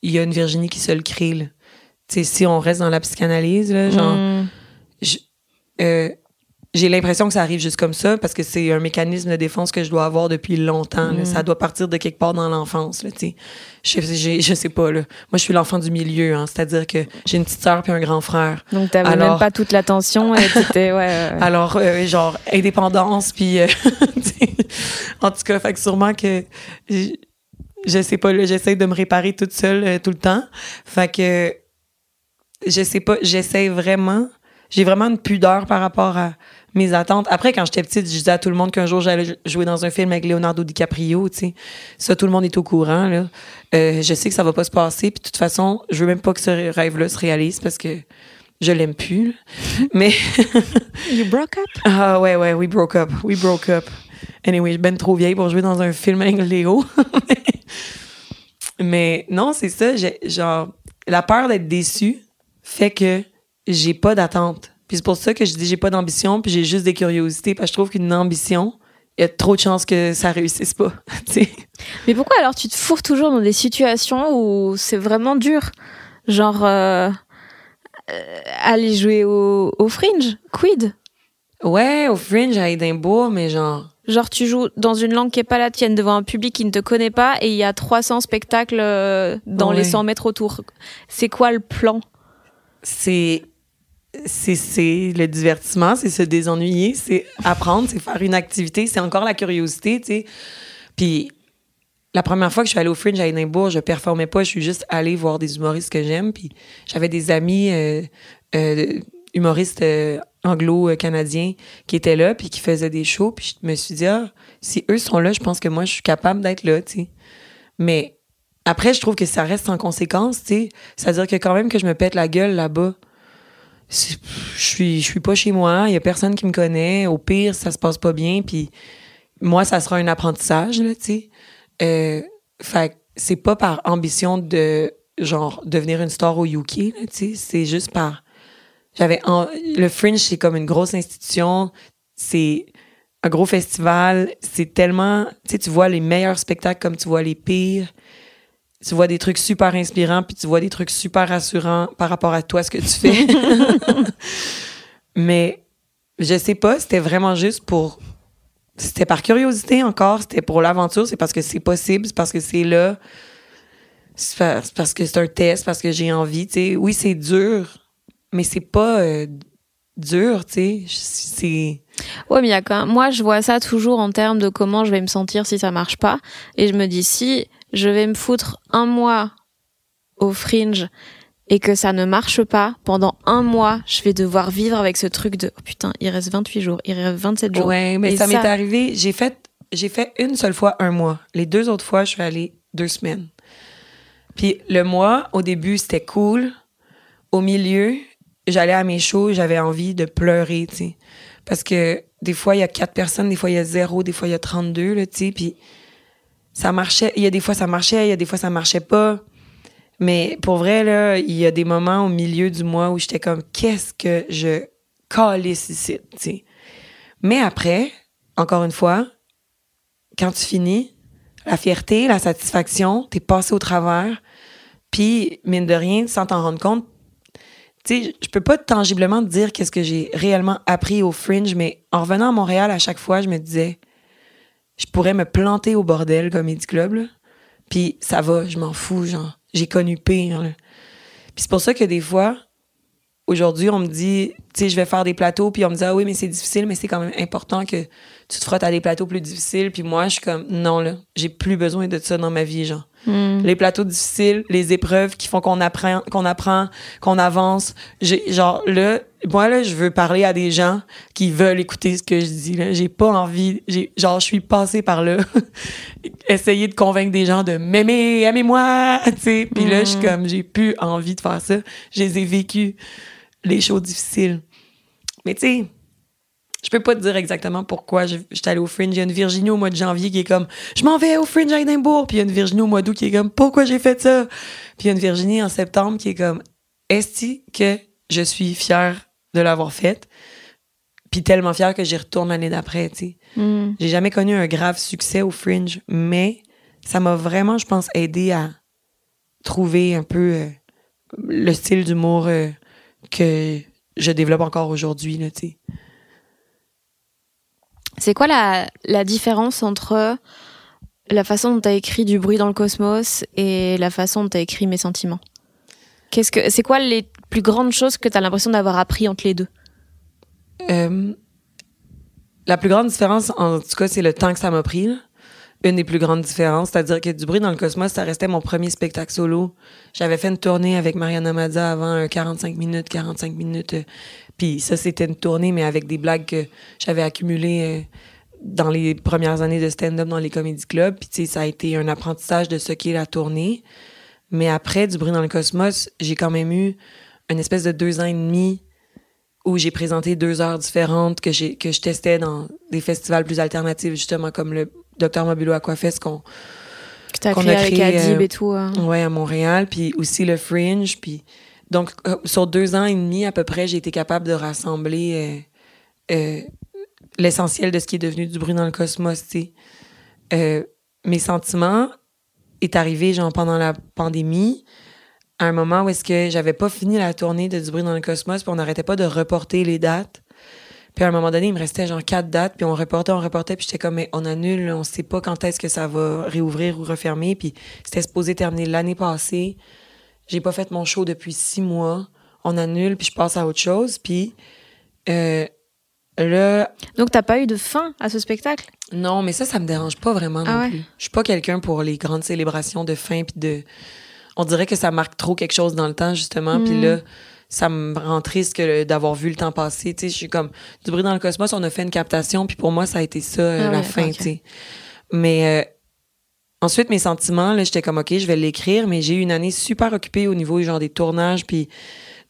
qu'il y a une Virginie qui se le crée. là. Si on reste dans la psychanalyse, là, genre, Mm. je- euh, j'ai l'impression que ça arrive juste comme ça parce que c'est un mécanisme de défense que je dois avoir depuis longtemps. là. Mm. Ça doit partir de quelque part dans l'enfance. Je, sais pas. Là. Moi, je suis l'enfant du milieu. hein. C'est-à-dire que j'ai une petite sœur puis un grand frère. Donc t'avais Alors- même pas toute l'attention et t'étais ouais, ouais, ouais. Alors, euh, genre, indépendance, puis... euh, en tout cas, fait que sûrement que... Je, sais pas, là, j'essaie de me réparer toute seule euh, tout le temps. Fait que... Je sais pas, j'essaie vraiment... J'ai vraiment une pudeur par rapport à mes attentes. Après, quand j'étais petite, je disais à tout le monde qu'un jour, j'allais jouer dans un film avec Leonardo DiCaprio, tu sais. Ça, tout le monde est au courant, là. Euh, je sais que ça va pas se passer, puis de toute façon, je veux même pas que ce rêve-là se réalise parce que je l'aime plus. Mais... You broke up? Ah ouais, ouais, we broke up. We broke up. Anyway, je suis ben trop vieille pour jouer dans un film avec Léo. Mais non, c'est ça. j'ai- Genre, la peur d'être déçue fait que j'ai pas d'attente. Puis c'est pour ça que je dis j'ai pas d'ambition, puis j'ai juste des curiosités. Parce que je trouve qu'une ambition, il y a trop de chances que ça réussisse pas. Mais pourquoi alors tu te fourres toujours dans des situations où c'est vraiment dur? Genre euh, euh, aller jouer au, au fringe, quid? Ouais, au Fringe à Édimbourg, mais genre. Genre tu joues dans une langue qui est pas la tienne devant un public qui ne te connaît pas et il y a 300 spectacles euh, dans Ouais. les 100 mètres autour. C'est quoi le plan? C'est c'est c'est le divertissement, c'est se désennuyer, c'est apprendre, c'est faire une activité, c'est encore la curiosité, tu sais. Puis la première fois que je suis allée au Fringe à Édimbourg, je performais pas, je suis juste allée voir des humoristes que j'aime, puis j'avais des amis euh, euh, humoristes euh, anglo-canadiens qui étaient là puis qui faisaient des shows, puis je me suis dit ah, si eux sont là, je pense que moi je suis capable d'être là, tu sais. Mais après, je trouve que ça reste en conséquence, tu sais. C'est-à-dire que quand même que je me pète la gueule là-bas, je suis, je suis pas chez moi, il y a personne qui me connaît. Au pire, ça se passe pas bien, puis moi, ça sera un apprentissage, tu sais. Euh, fait c'est pas par ambition de, genre, devenir une star au UK, tu sais. C'est juste par... J'avais... en- Le Fringe, c'est comme une grosse institution. C'est un gros festival. C'est tellement... Tu sais, tu vois les meilleurs spectacles comme tu vois les pires tu vois des trucs super inspirants, puis tu vois des trucs super rassurants par rapport à toi, ce que tu fais. Mais je sais pas, c'était vraiment juste pour. C'était par curiosité encore, c'était pour l'aventure, c'est parce que c'est possible, c'est parce que c'est là. C'est parce que c'est un test, parce que j'ai envie, tu sais. Oui, c'est dur, mais c'est pas euh, dur, tu sais. C'est. Ouais, mais il y a quand même... Moi, je vois ça toujours en termes de comment je vais me sentir si ça marche pas. Et je me dis, si je vais me foutre un mois au fringe et que ça ne marche pas, pendant un mois, je vais devoir vivre avec ce truc de, oh putain, il reste 28 jours, il reste 27 jours. Ouais, mais Et ça, m'est arrivé. J'ai fait, j'ai fait une seule fois un mois. Les deux autres fois, je suis allée deux semaines. Puis le mois, au début, c'était cool. Au milieu, j'allais à mes shows, j'avais envie de pleurer, tu sais. Parce que des fois, il y a quatre personnes, des fois, il y a zéro, des fois, il y a 32, là, tu sais. Puis ça marchait. Il y a des fois, ça marchait, il y a des fois, ça marchait pas. Mais pour vrai, là, il y a des moments au milieu du mois où j'étais comme, qu'est-ce que je calisse ici, tu sais. Mais après, encore une fois, quand tu finis, la fierté, la satisfaction, t'es passé au travers, puis, mine de rien, sans t'en rendre compte, tu sais, je peux pas tangiblement dire qu'est-ce que j'ai réellement appris au Fringe, mais en revenant à Montréal, à chaque fois, je me disais, je pourrais me planter au bordel Comedy Club, puis ça va, je m'en fous, genre, j'ai connu pire. Puis c'est pour ça que des fois, aujourd'hui, on me dit, tu sais, je vais faire des plateaux, puis on me dit, ah oui, mais c'est difficile, mais c'est quand même important que tu te frottes à des plateaux plus difficiles. Puis moi, je suis comme, non, là, j'ai plus besoin de ça dans ma vie, genre. Hmm. Les plateaux difficiles, les épreuves qui font qu'on apprend, qu'on apprend, qu'on avance. J'ai, genre, là, moi, là, je veux parler à des gens qui veulent écouter ce que je dis, là. J'ai pas envie, j'ai, genre, je suis passée par là. Essayer de convaincre des gens de m'aimer, aimez-moi, tu sais. Puis là, je suis comme, j'ai plus envie de faire ça. Je les ai vécus, les choses difficiles. Mais tu sais, je peux pas te dire exactement pourquoi je- j'étais allée au Fringe. Il y a une Virginie au mois de janvier qui est comme je m'en vais au Fringe à Édimbourg. Puis il y a une Virginie au mois d'août qui est comme pourquoi j'ai fait ça? Puis il y a une Virginie en septembre qui est comme est-ce que je suis fière de l'avoir faite? Puis tellement fière que j'y retourne l'année d'après. Tu sais, Hmm. j'ai jamais connu un grave succès au Fringe, mais ça m'a vraiment, je pense, aidé à trouver un peu euh, le style d'humour euh, que je développe encore aujourd'hui. Tu sais. C'est quoi la, la différence entre la façon dont tu as écrit du bruit dans le cosmos et la façon dont tu as écrit mes sentiments? Qu'est-ce que c'est quoi les plus grandes choses que tu as l'impression d'avoir appris entre les deux? Euh, la plus grande différence, en tout cas, c'est le temps que ça m'a pris. Une des plus grandes différences, c'est-à-dire que du bruit dans le cosmos, ça restait mon premier spectacle solo. J'avais fait une tournée avec Mariana Mazza avant un 45 minutes, 45 minutes. euh, Puis ça, c'était une tournée, mais avec des blagues que j'avais accumulées euh, dans les premières années de stand-up dans les comédie clubs. Puis tu ça a été un apprentissage de ce qu'est la tournée. Mais après, du bruit dans le cosmos, j'ai quand même eu une espèce de deux ans et demi où j'ai présenté deux heures différentes que que je testais dans des festivals plus alternatifs justement comme le Docteur Mobulo Aquafest qu'on Qu'on créé a avec Adib euh, et tout hein. ouais à Montréal puis aussi le Fringe puis donc euh, sur deux ans et demi à peu près j'ai été capable de rassembler euh, l'essentiel de ce qui est devenu du bruit dans le cosmos mes sentiments est arrivé genre pendant la pandémie à un moment où est-ce que j'avais pas fini la tournée de Du bruit dans le cosmos, puis on n'arrêtait pas de reporter les dates. Puis à un moment donné, il me restait genre quatre dates, puis on reportait, on reportait, puis j'étais comme, mais on annule, on sait pas quand est-ce que ça va réouvrir ou refermer, puis c'était supposé terminer l'année passée. J'ai pas fait mon show depuis six mois. On annule, puis je passe à autre chose, puis euh, là, Donc t'as pas eu de fin à ce spectacle? Non, mais ça, ça me dérange pas vraiment non Ah ouais? plus. Je suis pas quelqu'un pour les grandes célébrations de fin puis de. On dirait que ça marque trop quelque chose dans le temps justement, puis Mm. là, ça me rend triste que d'avoir vu le temps passer. Tu sais, je suis comme du bruit dans le cosmos. On a fait une captation, puis pour moi, ça a été ça euh, Ah la ouais, fin. ok. Tu sais, mais euh, ensuite mes sentiments, là, j'étais comme ok, je vais l'écrire, mais j'ai eu une année super occupée au niveau genre des tournages puis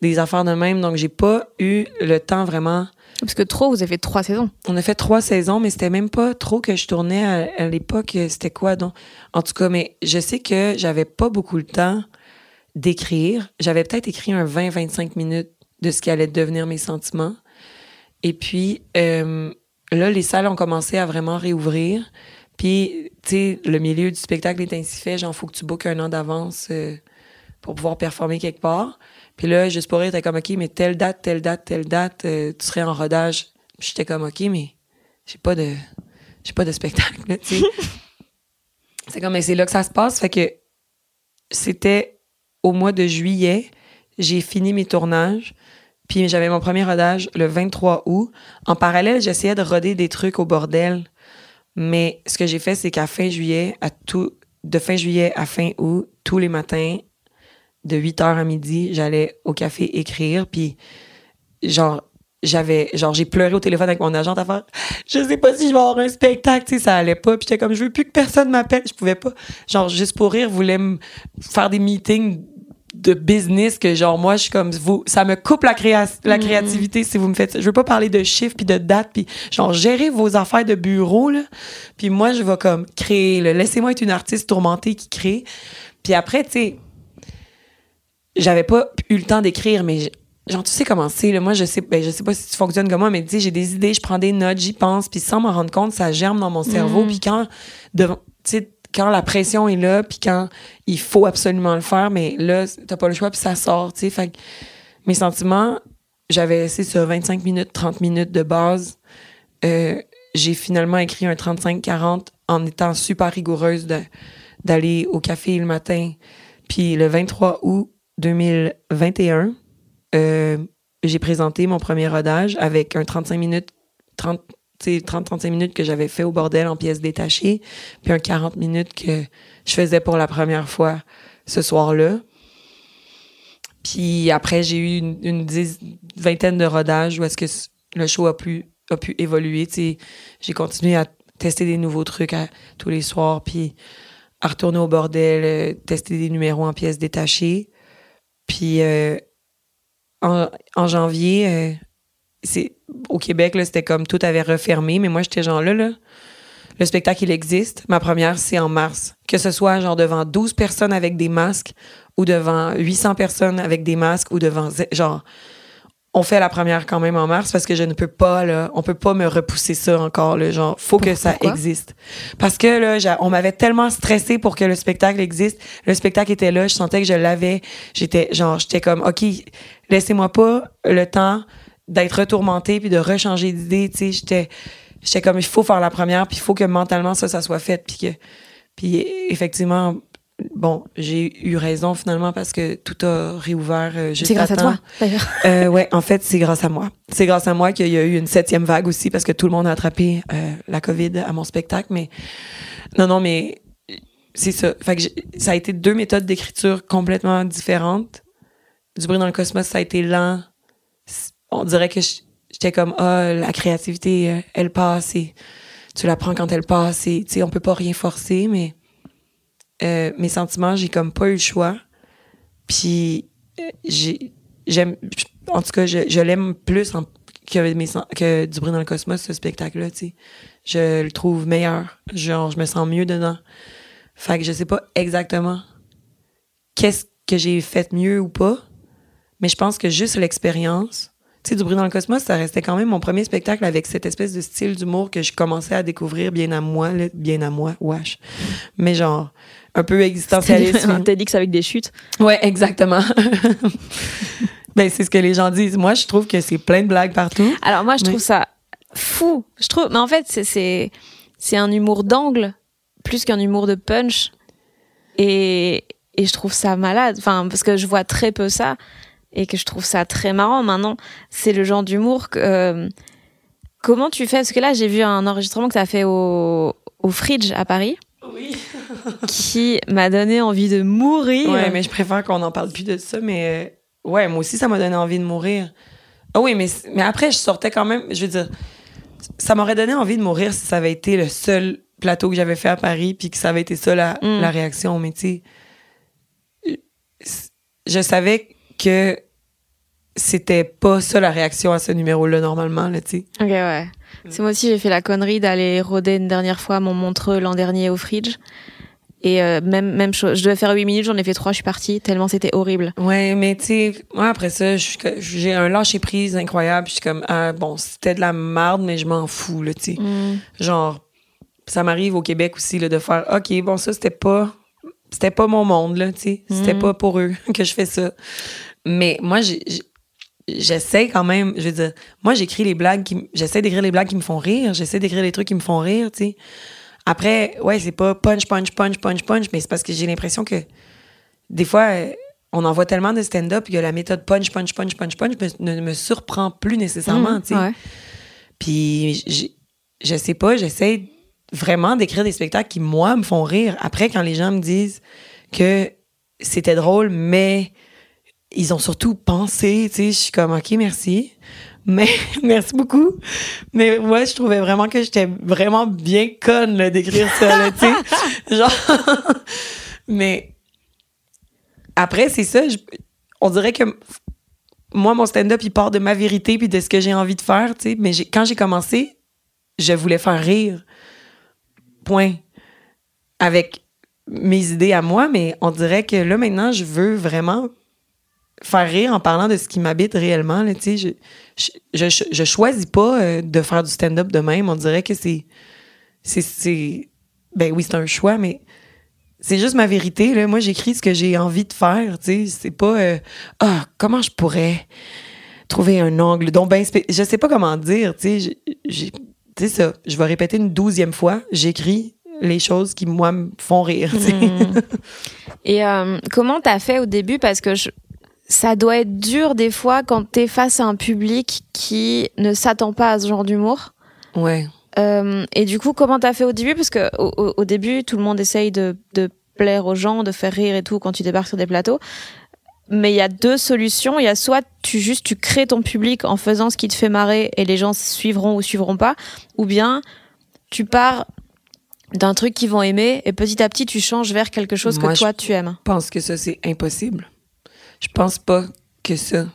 des affaires de même, donc j'ai pas eu le temps vraiment. Parce que trop, vous avez fait trois saisons. On a fait trois saisons, mais c'était même pas trop que je tournais à, à l'époque. C'était quoi donc? En tout cas, mais je sais que j'avais pas beaucoup le temps d'écrire. J'avais peut-être écrit un 20-25 minutes de ce qui allait devenir mes sentiments. Et puis, euh, là, les salles ont commencé à vraiment réouvrir. Puis, tu sais, le milieu du spectacle est ainsi fait. Genre, faut que tu bookes un an d'avance euh, pour pouvoir performer quelque part. Puis là, juste pour rire, t'es comme, OK, mais telle date, telle date, telle date, euh, tu serais en rodage. J'étais comme, OK, mais j'ai pas de, j'ai pas de spectacle, tu sais. c'est comme, mais c'est là que ça se passe. Fait que c'était au mois de juillet, j'ai fini mes tournages. Puis j'avais mon premier rodage le 23 août. En parallèle, j'essayais de roder des trucs au bordel. Mais ce que j'ai fait, c'est qu'à fin juillet, à tout, de fin juillet à fin août, tous les matins, de 8h à midi, j'allais au café écrire. Puis, genre, j'avais, genre, j'ai pleuré au téléphone avec mon agent à faire, je sais pas si je vais avoir un spectacle, tu sais, ça allait pas. Puis j'étais comme, je veux plus que personne m'appelle. Je pouvais pas. Genre, juste pour rire, voulait me faire des meetings de business que genre moi je suis comme vous ça me coupe la créa la Mm. créativité si vous me faites ça. je veux pas parler de chiffres puis de dates puis genre gérer vos affaires de bureau là puis moi je vais comme créer laissez-moi être une artiste tourmentée qui crée puis après tu sais j'avais pas eu le temps d'écrire mais genre tu sais comment c'est là moi je sais ben, je sais pas si tu fonctionnes comme moi mais tu sais j'ai des idées je prends des notes j'y pense puis sans m'en rendre compte ça germe dans mon cerveau Mhm. puis quand devant tu sais quand la pression est là puis quand il faut absolument le faire mais là t'as pas le choix puis ça sort tu sais. Fait que mes sentiments j'avais essayé sur 25 minutes 30 minutes de base. Euh, j'ai finalement écrit un 35-40 en étant super rigoureuse d'aller au café le matin. Puis le 23 août 2021 euh, j'ai présenté mon premier rodage avec un 35 minutes 30 tu sais, 30-35 minutes que j'avais fait au bordel en pièces détachées, puis un 40 minutes que je faisais pour la première fois ce soir-là. Puis après, j'ai eu une, une vingtaine de rodages où est-ce que le show a pu, a pu évoluer. J'ai continué à tester des nouveaux trucs tous les soirs, puis à retourner au bordel, euh, tester des numéros en pièces détachées. Puis euh, en, en janvier, euh, c'est au Québec, là, c'était comme tout avait refermé, mais moi, j'étais genre là, là. Le spectacle, il existe. Ma première, c'est en mars. Que ce soit genre devant 12 personnes avec des masques ou devant 800 personnes avec des masques ou devant, genre, on fait la première quand même en mars parce que je ne peux pas, là, on peut pas me repousser ça encore, là, genre, faut que ça existe. Parce que, là, on m'avait tellement stressé pour que le spectacle existe. Le spectacle était là, je sentais que je l'avais. J'étais, genre, j'étais comme, OK, laissez-moi pas le temps d'être retourmentée puis de rechanger d'idée, tu sais, j'étais, j'étais comme, il faut faire la première puis il faut que mentalement ça, ça soit fait puis que, puis effectivement, bon, j'ai eu raison finalement parce que tout a réouvert euh, juste C'est grâce à temps. toi, d'ailleurs. Euh, ouais, en fait, c'est grâce à moi. C'est grâce à moi qu'il y a eu une septième vague aussi parce que tout le monde a attrapé euh, la COVID à mon spectacle. Mais non, non, mais c'est ça. Fait que j'ai- ça a été deux méthodes d'écriture complètement différentes. Du bruit dans le cosmos, ça a été lent. On dirait que j'étais comme ah la créativité, euh, elle passe et tu la prends quand elle passe et tu sais on peut pas rien forcer, mais euh, mes sentiments, j'ai comme pas eu le choix. Puis euh, en tout cas je, l'aime plus que mes que du bruit dans le cosmos ce spectacle là tu sais. Je le trouve meilleur. Genre je me sens mieux dedans. Fait que je sais pas exactement qu'est-ce que j'ai fait mieux ou pas mais je pense que juste l'expérience sais du bruit dans le cosmos ça restait quand même mon premier spectacle avec cette espèce de style d'humour que je commençais à découvrir bien à moi là, bien à moi wesh mais genre un peu existentialiste un TEDx avec des chutes. Ouais, exactement. ben, c'est ce que les gens disent. Moi, je trouve que c'est plein de blagues partout. Alors moi, je trouve ça fou. Je trouve, mais en fait, c'est c'est c'est un humour d'angle plus qu'un humour de punch. Et et je trouve ça malade. Enfin, parce que je vois très peu ça et que je trouve ça très marrant. Maintenant, c'est le genre d'humour que euh, comment tu fais? Parce que là, j'ai vu un enregistrement que tu as fait au au Fridge à Paris, Oui. qui m'a donné envie de mourir. Ouais, mais je préfère qu'on en parle plus de ça. Mais euh, ouais, moi aussi, ça m'a donné envie de mourir. Ah oui, mais, mais après, je sortais quand même. Je veux dire, ça m'aurait donné envie de mourir si ça avait été le seul plateau que j'avais fait à Paris, puis que ça avait été ça la, Mm. la réaction. Mais tu sais, je savais que c'était pas ça la réaction à ce numéro-là normalement, là, tu sais. Ok, ouais. C'est moi aussi, j'ai fait la connerie d'aller rôder une dernière fois mon montreux l'an dernier au Fridge. Et euh, même, même chose. Je devais faire 8 minutes, j'en ai fait 3, je suis partie, tellement c'était horrible. Ouais, mais tu sais, moi après ça, j'ai un lâcher prise incroyable. Je suis comme ah, bon, c'était de la merde, mais je m'en fous là, tu sais. Genre ça m'arrive au Québec aussi là de faire OK, bon ça c'était pas c'était pas mon monde là, tu sais. C'était Mhm. pas pour eux que je fais ça. Mais moi j'ai- j'essaie quand même, je veux dire, moi j'écris les blagues qui j'essaie d'écrire les blagues qui me font rire, j'essaie d'écrire les trucs qui me font rire, tu sais. Après, ouais, c'est pas punch punch punch punch punch, mais c'est parce que j'ai l'impression que des fois, euh, on en voit tellement de stand-up que la méthode punch, punch, punch, punch, punch me- ne me surprend plus nécessairement, Mmh, tu sais. ouais. Puis, je sais pas, j'essaie vraiment d'écrire des spectacles qui, moi, me font rire. Après, quand les gens me disent que c'était drôle, mais ils ont surtout pensé, tu sais, je suis comme, OK, merci. Mais merci beaucoup. Mais moi, je trouvais vraiment que j'étais vraiment bien conne d'écrire ça, tu sais. Genre. mais après, c'est ça. on dirait que moi, mon stand-up, il part de ma vérité puis de ce que j'ai envie de faire, tu sais. Mais j'ai- quand j'ai commencé, je voulais faire rire. Point. Avec mes idées à moi, mais on dirait que là, maintenant, je veux vraiment faire rire en parlant de ce qui m'habite réellement, là. Je, je, je, je choisis pas euh, de faire du stand-up de même. On dirait que c'est... c'est-. Ben oui, c'est un choix, mais c'est juste ma vérité. Là. Moi, j'écris ce que j'ai envie de faire. C'est pas euh, Ah, comment je pourrais trouver un angle donc ben Je sais pas comment dire. tu ça, je vais répéter une douzième fois. J'écris les choses qui, moi, me font rire. tu sais. Mm. Et euh, comment t'as fait au début? Parce que je- ça doit être dur des fois quand t'es face à un public qui ne s'attend pas à ce genre d'humour. Ouais. Euh, et du coup, comment t'as fait au début? Parce que au, début, tout le monde essaye de, de plaire aux gens, de faire rire et tout quand tu débarques sur des plateaux. Mais il y a deux solutions. Il y a soit tu juste tu crées ton public en faisant ce qui te fait marrer et les gens suivront ou suivront pas, ou bien tu pars d'un truc qu'ils vont aimer et petit à petit tu changes vers quelque chose Moi, que toi tu aimes. Je pense que ça, c'est impossible. Je pense pas que ça,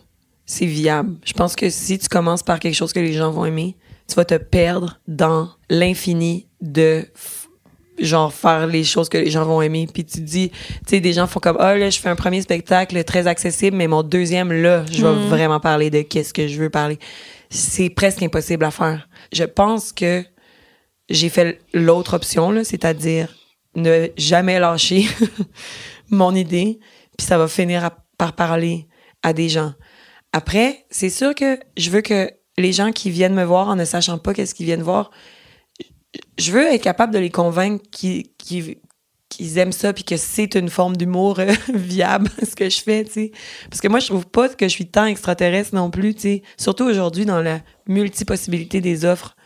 c'est viable. Je pense que si tu commences par quelque chose que les gens vont aimer, tu vas te perdre dans l'infini de genre faire les choses que les gens vont aimer puis tu te dis tu sais des gens font comme ah là je fais un premier spectacle très accessible mais mon deuxième là je vais Mhm. vraiment parler de qu'est-ce que je veux parler c'est presque impossible à faire je pense que j'ai fait l'autre option là c'est-à-dire ne jamais lâcher mon idée puis ça va finir à- par parler à des gens après c'est sûr que je veux que les gens qui viennent me voir en ne sachant pas qu'est-ce qu'ils viennent voir je veux être capable de les convaincre qu'ils aiment ça puis que c'est une forme d'humour euh, viable ce que je fais tu sais parce que moi je trouve pas que je suis tant extraterrestre non plus tu sais surtout aujourd'hui dans la multipossibilité des offres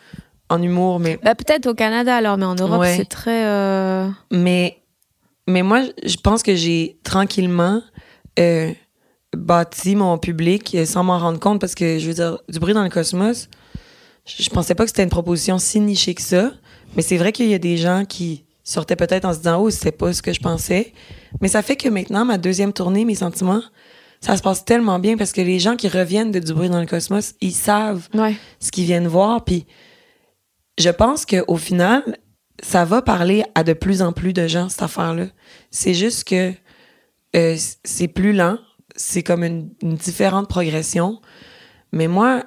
en humour mais Bah, peut-être au Canada alors, mais en Europe Ouais. c'est très. euh, mais mais moi je pense que j'ai tranquillement euh, bâti mon public euh, sans m'en rendre compte parce que je veux dire du bruit dans le cosmos je je pensais pas que c'était une proposition si nichée que ça mais c'est vrai qu'il y a des gens qui sortaient peut-être en se disant oh c'était pas ce que je pensais mais ça fait que maintenant ma deuxième tournée mes sentiments ça se passe tellement bien parce que les gens qui reviennent de du bruit dans le cosmos ils savent Ouais. ce qu'ils viennent voir. Puis je pense qu'au final, ça va parler à de plus en plus de gens, cette affaire-là. C'est juste que euh, c'est plus lent. C'est comme une, différente progression. Mais moi,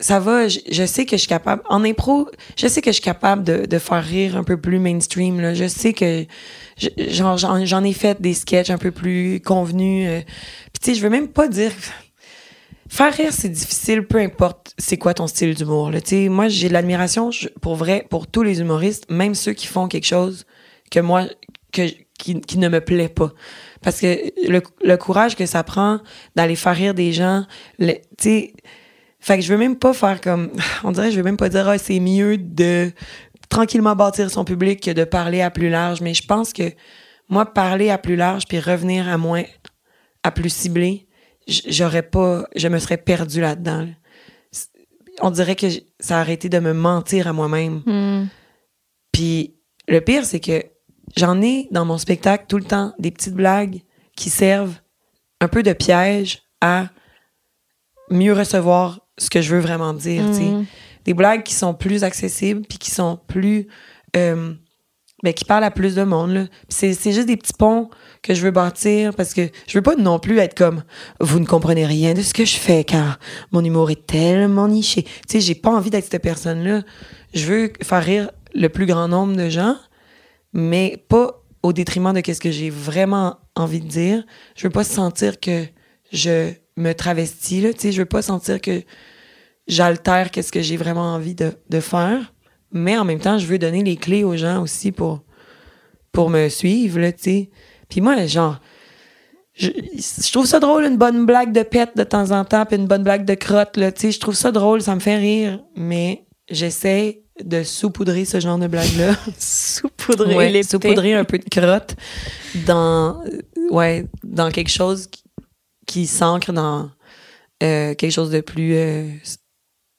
ça va. Je, sais que je suis capable. En impro, je sais que je suis capable de, de faire rire un peu plus mainstream. Là. Je sais que j'en, ai fait des sketchs un peu plus convenus. euh. Puis tu sais, je veux même pas dire faire rire, c'est difficile, peu importe c'est quoi ton style d'humour. Moi, j'ai de l'admiration pour vrai pour tous les humoristes, même ceux qui font quelque chose que moi, que, qui, qui ne me plaît pas. Parce que le, le courage que ça prend d'aller faire rire des gens, tu sais, fait que je veux même pas faire comme, on dirait, je veux même pas dire, ah, c'est mieux de tranquillement bâtir son public que de parler à plus large. Mais je pense que moi, parler à plus large puis revenir à moins, à plus ciblé, j'aurais pas, je me serais perdu là-dedans. là. On dirait que ça a arrêté de me mentir à moi-même. Hmm. Puis le pire, c'est que j'en ai dans mon spectacle tout le temps des petites blagues qui servent un peu de piège à mieux recevoir ce que je veux vraiment dire. Mhm. Des blagues qui sont plus accessibles puis qui sont plus. euh, ben, qui parlent à plus de monde. c'est juste des petits ponts que je veux bâtir parce que je veux pas non plus être comme vous ne comprenez rien de ce que je fais car mon humour est tellement niché. Tu sais, j'ai pas envie d'être cette personne-là. Je veux faire rire le plus grand nombre de gens, mais pas au détriment de ce que j'ai vraiment envie de dire. Je veux pas sentir que je me travestis, là. Tu sais, je veux pas sentir que j'altère qu'est-ce que j'ai vraiment envie de, faire. Mais en même temps, je veux donner les clés aux gens aussi pour, pour me suivre, là, tu sais. Puis moi, genre, je, je trouve ça drôle, une bonne blague de pète de temps en temps, puis une bonne blague de crotte, là, tu. Je trouve ça drôle, ça me fait rire, mais j'essaie de saupoudrer ce genre de blague-là. Saupoudrer Ouais, saupoudrer un peu de crotte dans, euh, ouais, dans quelque chose qui, qui s'ancre dans euh, quelque chose de plus, euh,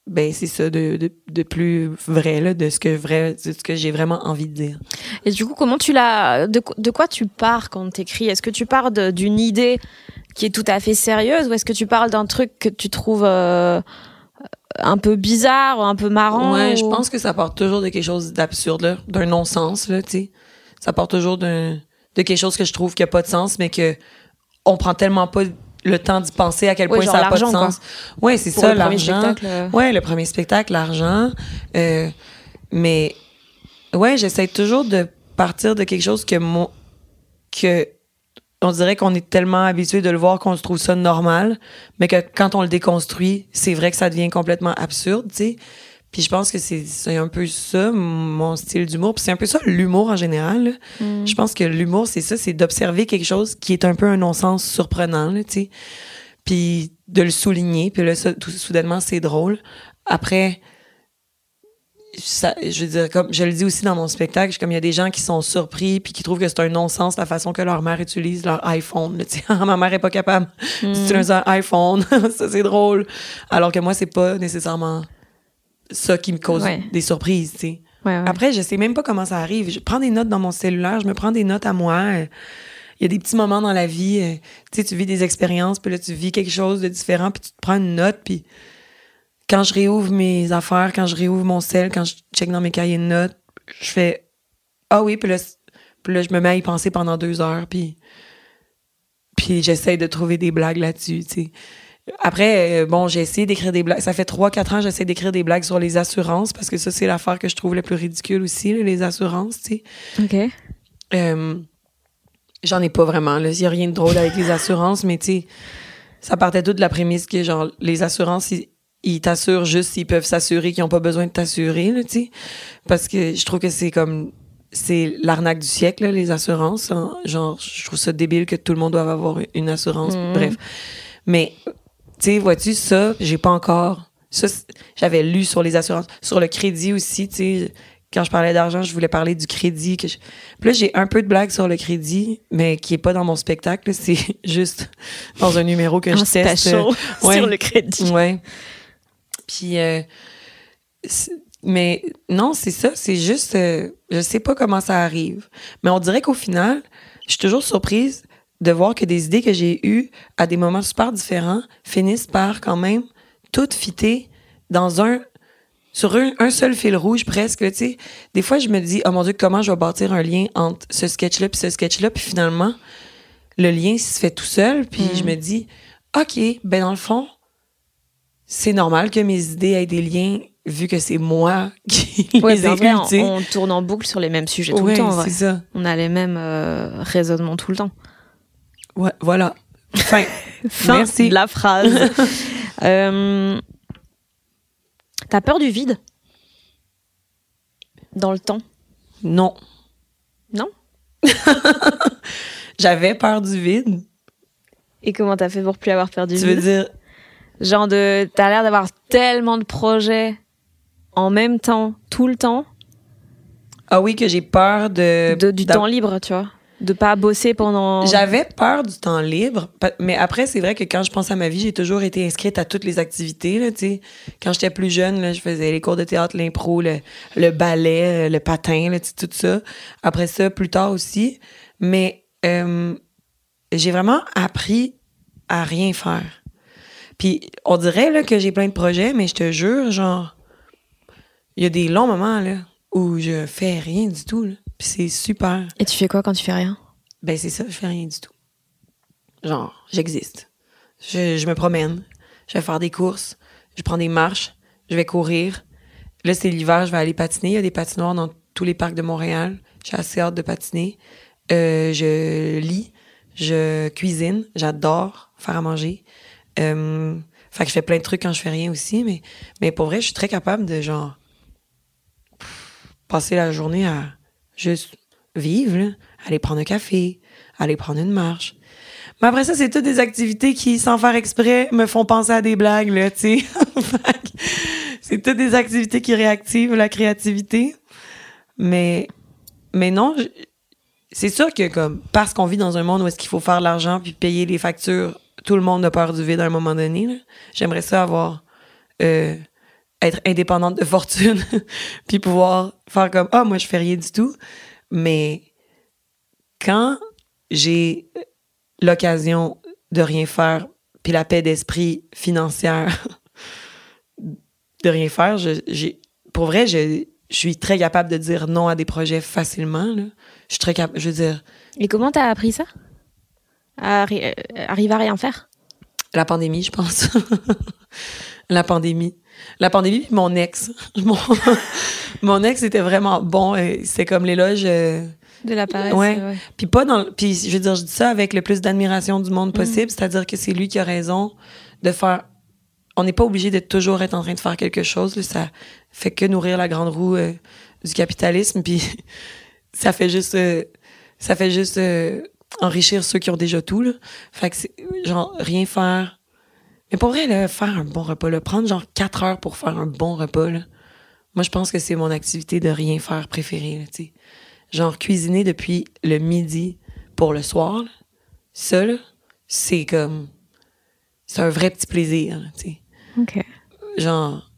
ben c'est ça de, de, de plus vrai là, de ce que vrai, de ce que j'ai vraiment envie de dire. Et du coup, comment tu l'as de, de quoi tu pars quand t'écris? Est-ce que tu pars d'une idée qui est tout à fait sérieuse ou est-ce que tu parles d'un truc que tu trouves euh, un peu bizarre ou un peu marrant Ouais, je pense que ça part toujours de quelque chose d'absurde, d'un non-sens, là, tu sais. Ça part toujours d'un, de quelque chose que je trouve qui a pas de sens, mais que on prend tellement pas le temps d'y penser à quel point ça a pas de l'argent, quoi. sens. Ouais, c'est ça, l'argent. euh. Ouais, le premier spectacle, l'argent. Euh, mais ouais, j'essaie toujours de partir de quelque chose que moi, que on dirait qu'on est tellement habitué de le voir qu'on se trouve ça normal, mais que quand on le déconstruit, c'est vrai que ça devient complètement absurde, tu sais. Puis je pense que c'est un peu ça mon style d'humour, puis c'est un peu ça l'humour en général. Mm. Je pense que l'humour c'est ça, c'est d'observer quelque chose qui est un peu un non-sens surprenant, tu sais. Puis de le souligner, puis là ça, tout soudainement c'est drôle. Après ça, je veux dire, comme je le dis aussi dans mon spectacle, comme il y a des gens qui sont surpris puis qui trouvent que c'est un non-sens la façon que leur mère utilise leur iPhone. Ah, ma mère est pas capable d'utiliser un iPhone, ça c'est drôle. Alors que moi c'est pas nécessairement ça qui me cause Ouais. des surprises, tu sais. Ouais, ouais. Après, je sais même pas comment ça arrive. Je prends des notes dans mon cellulaire, je me prends des notes à moi. Il y a des petits moments dans la vie, euh, tu sais, tu vis des expériences, puis là, tu vis quelque chose de différent, puis tu te prends une note, puis quand je réouvre mes affaires, quand je réouvre mon sel, quand je check dans mes cahiers de notes, je fais ah oui, puis là, puis là je me mets à y penser pendant deux heures, puis puis j'essaie de trouver des blagues là-dessus, tu sais. Après, euh, bon, j'ai essayé d'écrire des blagues. Ça fait 3-4 ans, j'essaie d'écrire des blagues sur les assurances parce que ça, c'est l'affaire que je trouve la plus ridicule aussi, les assurances, tu sais. Ok. Euh, J'en ai pas vraiment, là. Il y a rien de drôle avec les assurances, mais tu sais, ça partait tout de la prémisse que, genre, les assurances, ils, ils t'assurent juste s'ils peuvent s'assurer qu'ils ont pas besoin de t'assurer, tu sais. Parce que je trouve que c'est comme c'est l'arnaque du siècle, là, les assurances. hein. Genre, je trouve ça débile que tout le monde doive avoir une assurance. Mhm. Bref. Mais, tu sais, vois-tu, ça, j'ai pas encore. Ça, j'avais lu sur les assurances. Sur le crédit aussi, tu sais. Quand je parlais d'argent, je voulais parler du crédit. Que je... Puis là, j'ai un peu de blague sur le crédit, mais qui est pas dans mon spectacle. C'est juste dans un numéro que Un je teste. ouais. sur le crédit. Ouais. Puis, euh, mais non, c'est ça. C'est juste, euh, je sais pas comment ça arrive. Mais on dirait qu'au final, je suis toujours surprise de voir que des idées que j'ai eues à des moments super différents finissent par quand même toutes fitter dans un sur un, un seul fil rouge presque, tu sais. Des fois, je me dis, oh mon Dieu, comment je vais bâtir un lien entre ce sketch-là puis ce sketch-là, puis finalement, le lien se fait tout seul, puis je me dis, OK, ben dans le fond, c'est normal que mes idées aient des liens, vu que c'est moi qui Ouais, les ai vrai, eues, on, tourne en boucle sur les mêmes sujets tout Ouais, le temps. vrai. c'est ça. On a les mêmes euh, raisonnements tout le temps. Ouais, voilà. Fin. Fin Merci. de la phrase. Euh, T'as peur du vide? Dans le temps? Non. Non? J'avais peur du vide. Et comment t'as fait pour plus avoir peur du Tu vide? veux dire, Genre de, t'as l'air d'avoir tellement de projets en même temps, tout le temps, ah oui, que j'ai peur de. de, du temps libre, tu vois, de pas bosser pendant. J'avais peur du temps libre, mais après, c'est vrai que quand je pense à ma vie, j'ai toujours été inscrite à toutes les activités. Là, tu sais. quand j'étais plus jeune, là, je faisais les cours de théâtre, l'impro, le, le ballet, euh, le patin, là, tu sais, tout ça. Après ça, plus tard aussi. Mais euh, j'ai vraiment appris à rien faire. Puis on dirait là, que j'ai plein de projets, mais je te jure, genre, il y a des longs moments là, où je fais rien du tout. là. Puis c'est super. Et tu fais quoi quand tu fais rien? Ben, c'est ça, je fais rien du tout. Genre, j'existe. Je, je me promène, je vais faire des courses, je prends des marches, je vais courir. Là, c'est l'hiver, je vais aller patiner. Il y a des patinoires dans tous les parcs de Montréal. J'ai assez hâte de patiner. Euh, je lis, je cuisine, j'adore faire à manger. Euh, fait que je fais plein de trucs quand je fais rien aussi, mais, mais pour vrai, je suis très capable de, genre, passer la journée à juste vivre, aller prendre un café, aller prendre une marche. Mais après ça, c'est toutes des activités qui, sans faire exprès, me font penser à des blagues, là, tu sais. C'est toutes des activités qui réactivent la créativité. Mais, mais non, c'est sûr que comme, parce qu'on vit dans un monde où est-ce qu'il faut faire l'argent puis payer les factures, tout le monde a peur du vide à un moment donné. J'aimerais ça avoir, euh, être indépendante de fortune, puis pouvoir faire comme ah moi je fais rien du tout. Mais quand j'ai l'occasion de rien faire, puis la paix d'esprit financière de rien faire, je, pour vrai, je, suis très capable de dire non à des projets facilement. Je suis très capable, je veux dire, Et comment t'as appris ça? Arri- euh, Arriver à rien faire? La pandémie, je pense. la pandémie. La pandémie, puis mon ex. Mon, mon ex était vraiment bon. C'était comme l'éloge. euh, De la paresse Ouais. ouais. Puis pas dans. Puis je veux dire, je dis ça avec le plus d'admiration du monde possible, c'est-à-dire que c'est lui qui a raison de faire. On n'est pas obligé de toujours être en train de faire quelque chose. là. Ça fait que nourrir la grande roue euh, du capitalisme. Puis ça fait juste. euh, ça fait juste enrichir ceux qui ont déjà tout. Là. Fait que c'est genre rien faire. Mais pour vrai, là, faire un bon repas, là, prendre genre quatre heures pour faire un bon repas, là, moi je pense que c'est mon activité de rien faire préférée. Là, genre cuisiner depuis le midi pour le soir, là, ça, là, c'est comme. C'est un vrai petit plaisir, là, tu sais. Ok. Genre.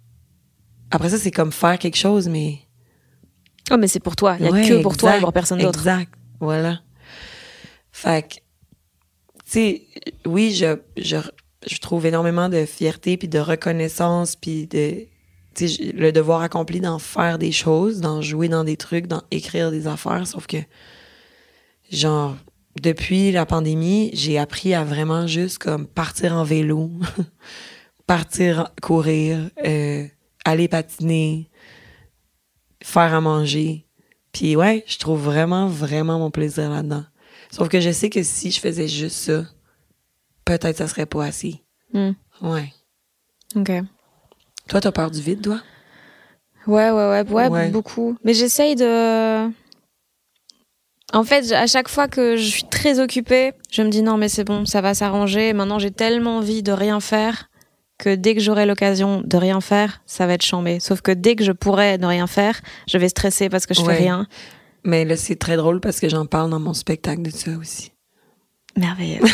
Après ça, c'est comme faire quelque chose, mais. Oh, mais c'est pour toi. Il y a Ouais, que pour toi et pour personne d'autre. Exact. Voilà. Fait que. Tu sais, oui, je, je, je trouve énormément de fierté, puis de reconnaissance, puis de. Tu sais, le devoir accompli d'en faire des choses, d'en jouer dans des trucs, d'en écrire des affaires, sauf que. Genre, depuis la pandémie, j'ai appris à vraiment juste comme partir en vélo, partir courir, euh, aller patiner, faire à manger. Puis ouais, je trouve vraiment, vraiment mon plaisir là-dedans. Sauf que je sais que si je faisais juste ça, peut-être ça serait pas assez. Hmm. Ouais. Ok. Toi, t'as peur du vide, toi? Ouais, ouais, ouais, ouais, Ouais. beaucoup. Mais j'essaye de. En fait, à chaque fois que je suis très occupée, je me dis non, mais c'est bon, ça va s'arranger. Maintenant, j'ai tellement envie de rien faire que dès que j'aurai l'occasion de rien faire, ça va être chambé. Sauf que dès que je pourrais ne rien faire, je vais stresser parce que je Ouais. fais rien. Mais là, c'est très drôle parce que j'en parle dans mon spectacle de ça aussi. Merveilleux.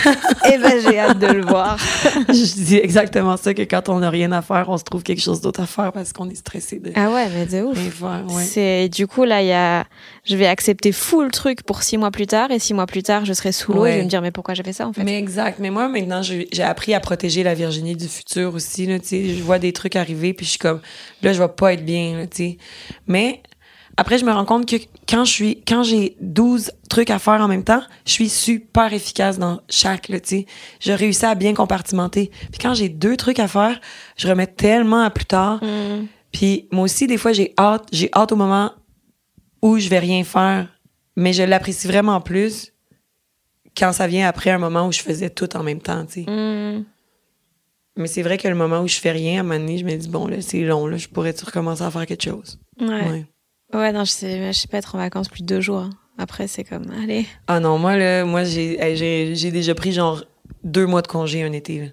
Eh ben, j'ai hâte de le voir. je dis exactement ça, que quand on n'a rien à faire, on se trouve quelque chose d'autre à faire parce qu'on est stressé de Ah ouais, mais de ouf. Ouais. C'est du coup là il y a je vais accepter full truc pour six mois plus tard et six mois plus tard je serai sous l'eau et je vais me dire mais pourquoi j'ai fait ça en fait? Mais exact. Mais moi, maintenant, j'ai appris à protéger la Virginie du futur aussi. Là, je vois des trucs arriver, puis je suis comme, là, je vais pas être bien. Là, tu sais. Mais après, je me rends compte que quand je suis, quand j'ai 12 trucs à faire en même temps, je suis super efficace dans chaque. Là, tu sais. je réussis à bien compartimenter. Puis quand j'ai deux trucs à faire, je remets tellement à plus tard. Mm. Puis moi aussi, des fois, j'ai hâte, j'ai hâte au moment où je vais rien faire. Mais je l'apprécie vraiment plus quand ça vient après un moment où je faisais tout en même temps, tu sais. Mm. Mais c'est vrai que le moment où je fais rien, à un moment donné, je me dis, bon, là, c'est long, là, je pourrais-tu recommencer à faire quelque chose? Ouais. Ouais. Ouais. non je sais je sais pas être en vacances plus de deux jours. hein. Après c'est comme allez. Ah non, moi, là, moi, j'ai, j'ai, déjà pris genre deux mois de congé un été, là.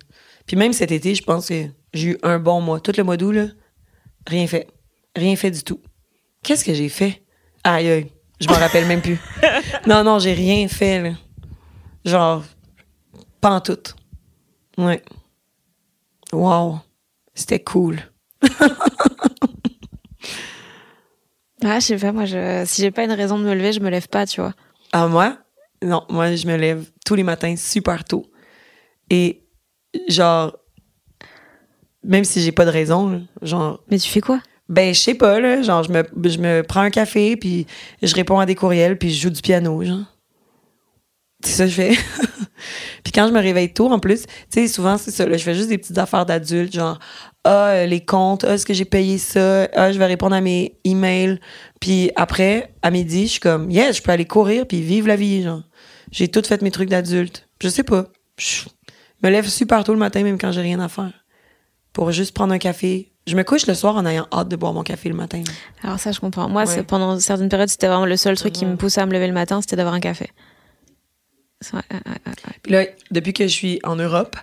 Puis même cet été, je pense que j'ai eu un bon mois. Tout le mois d'août, là, rien fait. Rien fait du tout. Qu'est-ce que j'ai fait? Aïe, aïe. Je m'en rappelle même plus. Non, non, j'ai rien fait, là. Genre, pas en tout. Ouais. Wow. C'était cool. Ah je sais pas moi je si j'ai pas une raison de me lever je me lève pas tu vois. Ah, moi? Non, moi, je me lève tous les matins super tôt. Et, genre, même si j'ai pas de raison, genre, Mais tu fais quoi? Ben, je sais pas, là, genre, je me, je me prends un café, puis je réponds à des courriels, puis je joue du piano, genre. C'est ça que je fais. puis quand je me réveille tôt, en plus, tu sais, souvent, c'est ça, là, je fais juste des petites affaires d'adulte, genre, ah, euh, les comptes, ah, est-ce que j'ai payé ça? Ah, je vais répondre à mes emails. Puis après, à midi, je suis comme, yes, je peux aller courir, puis vivre la vie, genre. J'ai tout fait mes trucs d'adulte. Je sais pas. Je me lève super tôt le matin, même quand j'ai rien à faire. Pour juste prendre un café. Je me couche le soir en ayant hâte de boire mon café le matin. Alors ça je comprends. Moi Ouais. pendant certaines périodes c'était vraiment le seul truc qui me poussait à me lever le matin c'était d'avoir un café. C'est vrai, ouais, ouais, ouais, ouais. Puis là, depuis que je suis en Europe,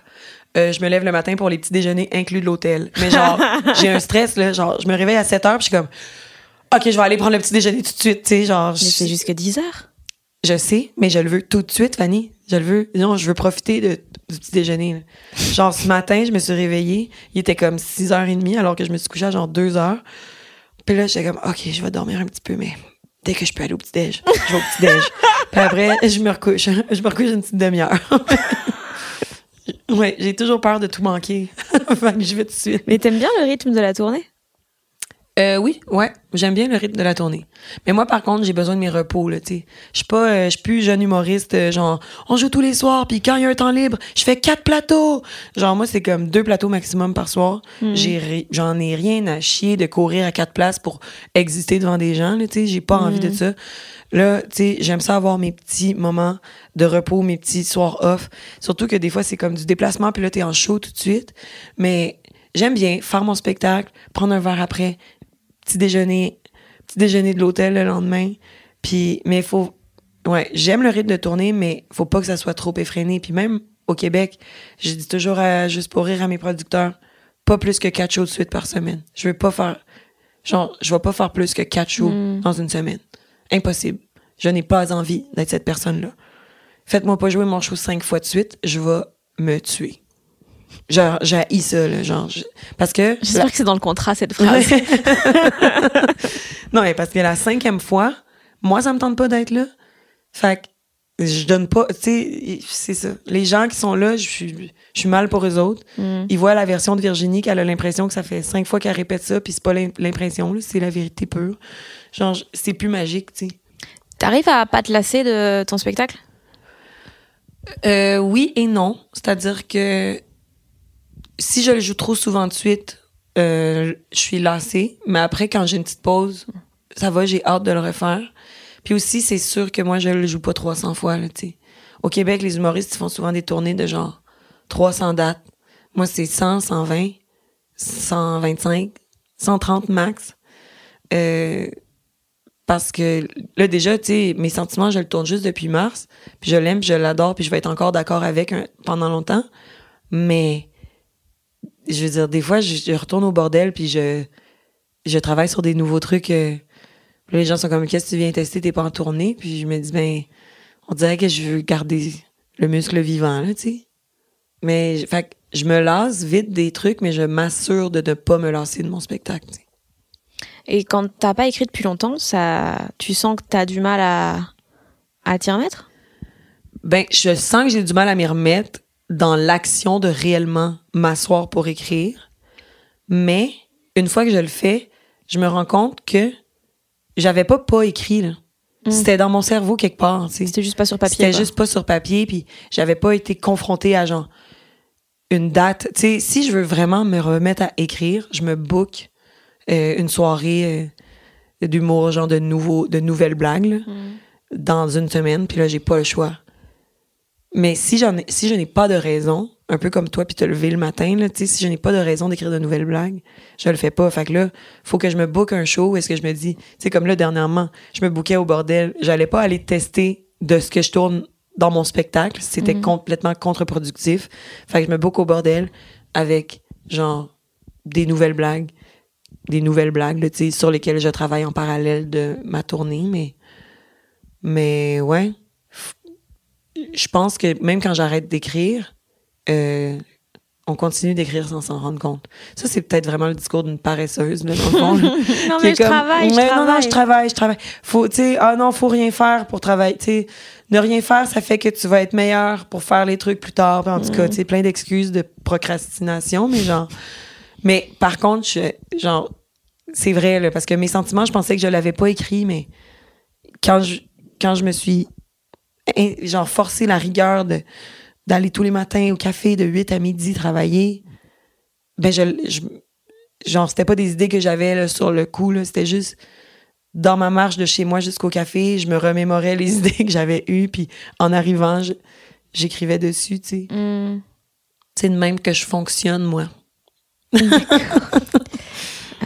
euh, je me lève le matin pour les petits déjeuners inclus de l'hôtel. Mais genre, j'ai un stress, là. Genre, je me réveille à 7 heures, puis je suis comme, OK, je vais aller prendre le petit déjeuner tout de suite, tu sais. Genre, Mais je, c'est jusque 10 heures. je sais, mais je le veux tout de suite, Fanny. Je le veux. Non, je veux profiter de du petit déjeuner. là. Genre, ce matin, je me suis réveillée, il était comme 6h30 alors que je me suis couchée à genre 2h. Puis là, j'étais comme, OK, je vais dormir un petit peu, mais dès que je peux aller au petit-déj, je vais au petit-déj. Puis après, je me recouche. Je me recouche une petite demi-heure. ouais, j'ai toujours peur de tout manquer. fait que je vais tout de suite. Mais t'aimes bien le rythme de la tournée? Euh, oui, ouais, j'aime bien le rythme de la tournée. Mais moi, par contre, j'ai besoin de mes repos, là, tu sais. Je suis pas, euh, je suis plus jeune humoriste, euh, genre, on joue tous les soirs, puis quand il y a un temps libre, je fais quatre plateaux. Genre, moi, c'est comme deux plateaux maximum par soir. J'ai ri- J'en ai rien à chier de courir à quatre places pour exister devant des gens, là, tu sais. J'ai pas envie de ça. Là, tu sais, j'aime ça avoir mes petits moments de repos, mes petits soirs off. Surtout que des fois, c'est comme du déplacement, puis là, t'es en show tout de suite. Mais j'aime bien faire mon spectacle, prendre un verre après, petit déjeuner, petit déjeuner de l'hôtel le lendemain. Puis, mais il faut, ouais, j'aime le rythme de tournée, mais faut pas que ça soit trop effréné. Puis même au Québec, je dis toujours à, juste pour rire à mes producteurs, pas plus que quatre shows de suite par semaine. Je veux pas faire, genre, je vais pas faire plus que quatre shows dans une semaine. Impossible. Je n'ai pas envie d'être cette personne-là. Faites-moi pas jouer mon show cinq fois de suite, je vais me tuer. Genre, j'ai ça, là, genre, je- parce que... J'espère que c'est dans le contrat cette phrase. Ouais. non, mais parce que la cinquième fois, moi, ça me tente pas d'être là. Fait que je donne pas, tu sais, c'est ça. Les gens qui sont là, je suis, je suis mal pour eux autres. Mm. Ils voient la version de Virginie qu'elle a l'impression que ça fait cinq fois qu'elle répète ça, puis c'est pas l'im- l'impression, c'est la vérité pure. Genre, c'est plus magique, tu sais. T'arrives à pas te lasser de ton spectacle? Euh, oui et non. C'est-à-dire que si je le joue trop souvent de suite, euh, je suis lassée. Mais après, quand j'ai une petite pause, ça va, j'ai hâte de le refaire. Puis aussi, c'est sûr que moi, je le joue pas 300 fois, là, tu. Au Québec, les humoristes, ils font souvent des tournées de genre 300 dates. Moi, c'est 100, 120, 125, 130 max. Euh, parce que là, déjà, tu sais, mes sentiments, je le tourne juste depuis mars. Puis je l'aime, je l'adore, puis je vais être encore d'accord avec un- pendant longtemps. Mais, je veux dire, des fois, je, je retourne au bordel, puis je, je travaille sur des nouveaux trucs. euh, puis les gens sont comme, qu'est-ce que tu viens tester? T'es pas en tournée? Puis je me dis, ben, on dirait que je veux garder le muscle vivant, là, tu sais. Mais, je- fait je me lasse vite des trucs, mais je m'assure de ne pas me lasser de mon spectacle. Et quand t'as pas écrit depuis longtemps, ça, tu sens que t'as du mal à, à t'y remettre? Ben, je sens que j'ai du mal à m'y remettre dans l'action de réellement m'asseoir pour écrire. Mais une fois que je le fais, je me rends compte que j'avais pas pas écrit là. C'était dans mon cerveau quelque part. C'était juste pas sur papier. C'était juste pas sur papier, puis j'avais pas été confrontée à genre une date. Si je veux vraiment me remettre à écrire, je me book euh, une soirée euh, d'humour, genre de nouveaux, de nouvelles blagues, là, dans une semaine, puis là j'ai pas le choix. Mais si j'en ai, si je n'ai pas de raison, un peu comme toi, puis te lever le matin, là, tu sais, si je n'ai pas de raison d'écrire de nouvelles blagues, je le fais pas. Fait que là, faut que je me book un show. Est-ce que je me dis, sais, comme là dernièrement, je me bookais au bordel, j'allais pas aller tester de ce que je tourne dans mon spectacle. C'était complètement contre-productif. Fait que je me book au bordel avec genre des nouvelles blagues, des nouvelles blagues, là, tu sais, sur lesquelles je travaille en parallèle de ma tournée, mais mais ouais, je pense que même quand j'arrête d'écrire, euh, on continue d'écrire sans s'en rendre compte. Ça, c'est peut-être vraiment le discours d'une paresseuse, là, dans le fond. Non, mais je travaille, je Ouais, Non, non, travaille. je travaille, je travaille. Faut, tu sais, ah non, faut rien faire pour travailler. Tu sais, ne rien faire, ça fait que tu vas être meilleur pour faire les trucs plus tard. En tout cas, tu sais, plein d'excuses de procrastination, mais genre. Mais par contre, je- genre, c'est vrai, là, parce que mes sentiments, je pensais que je l'avais pas écrit, mais quand je, quand je me suis genre forcé la rigueur de d'aller tous les matins au café de 8 à midi travailler, ben je, je genre c'était pas des idées que j'avais sur le coup là, c'était juste dans ma marche de chez moi jusqu'au café, je me remémorais les idées que j'avais eues puis en arrivant, j'écrivais dessus, tu sais. Hmm. C'est de même que je fonctionne moi.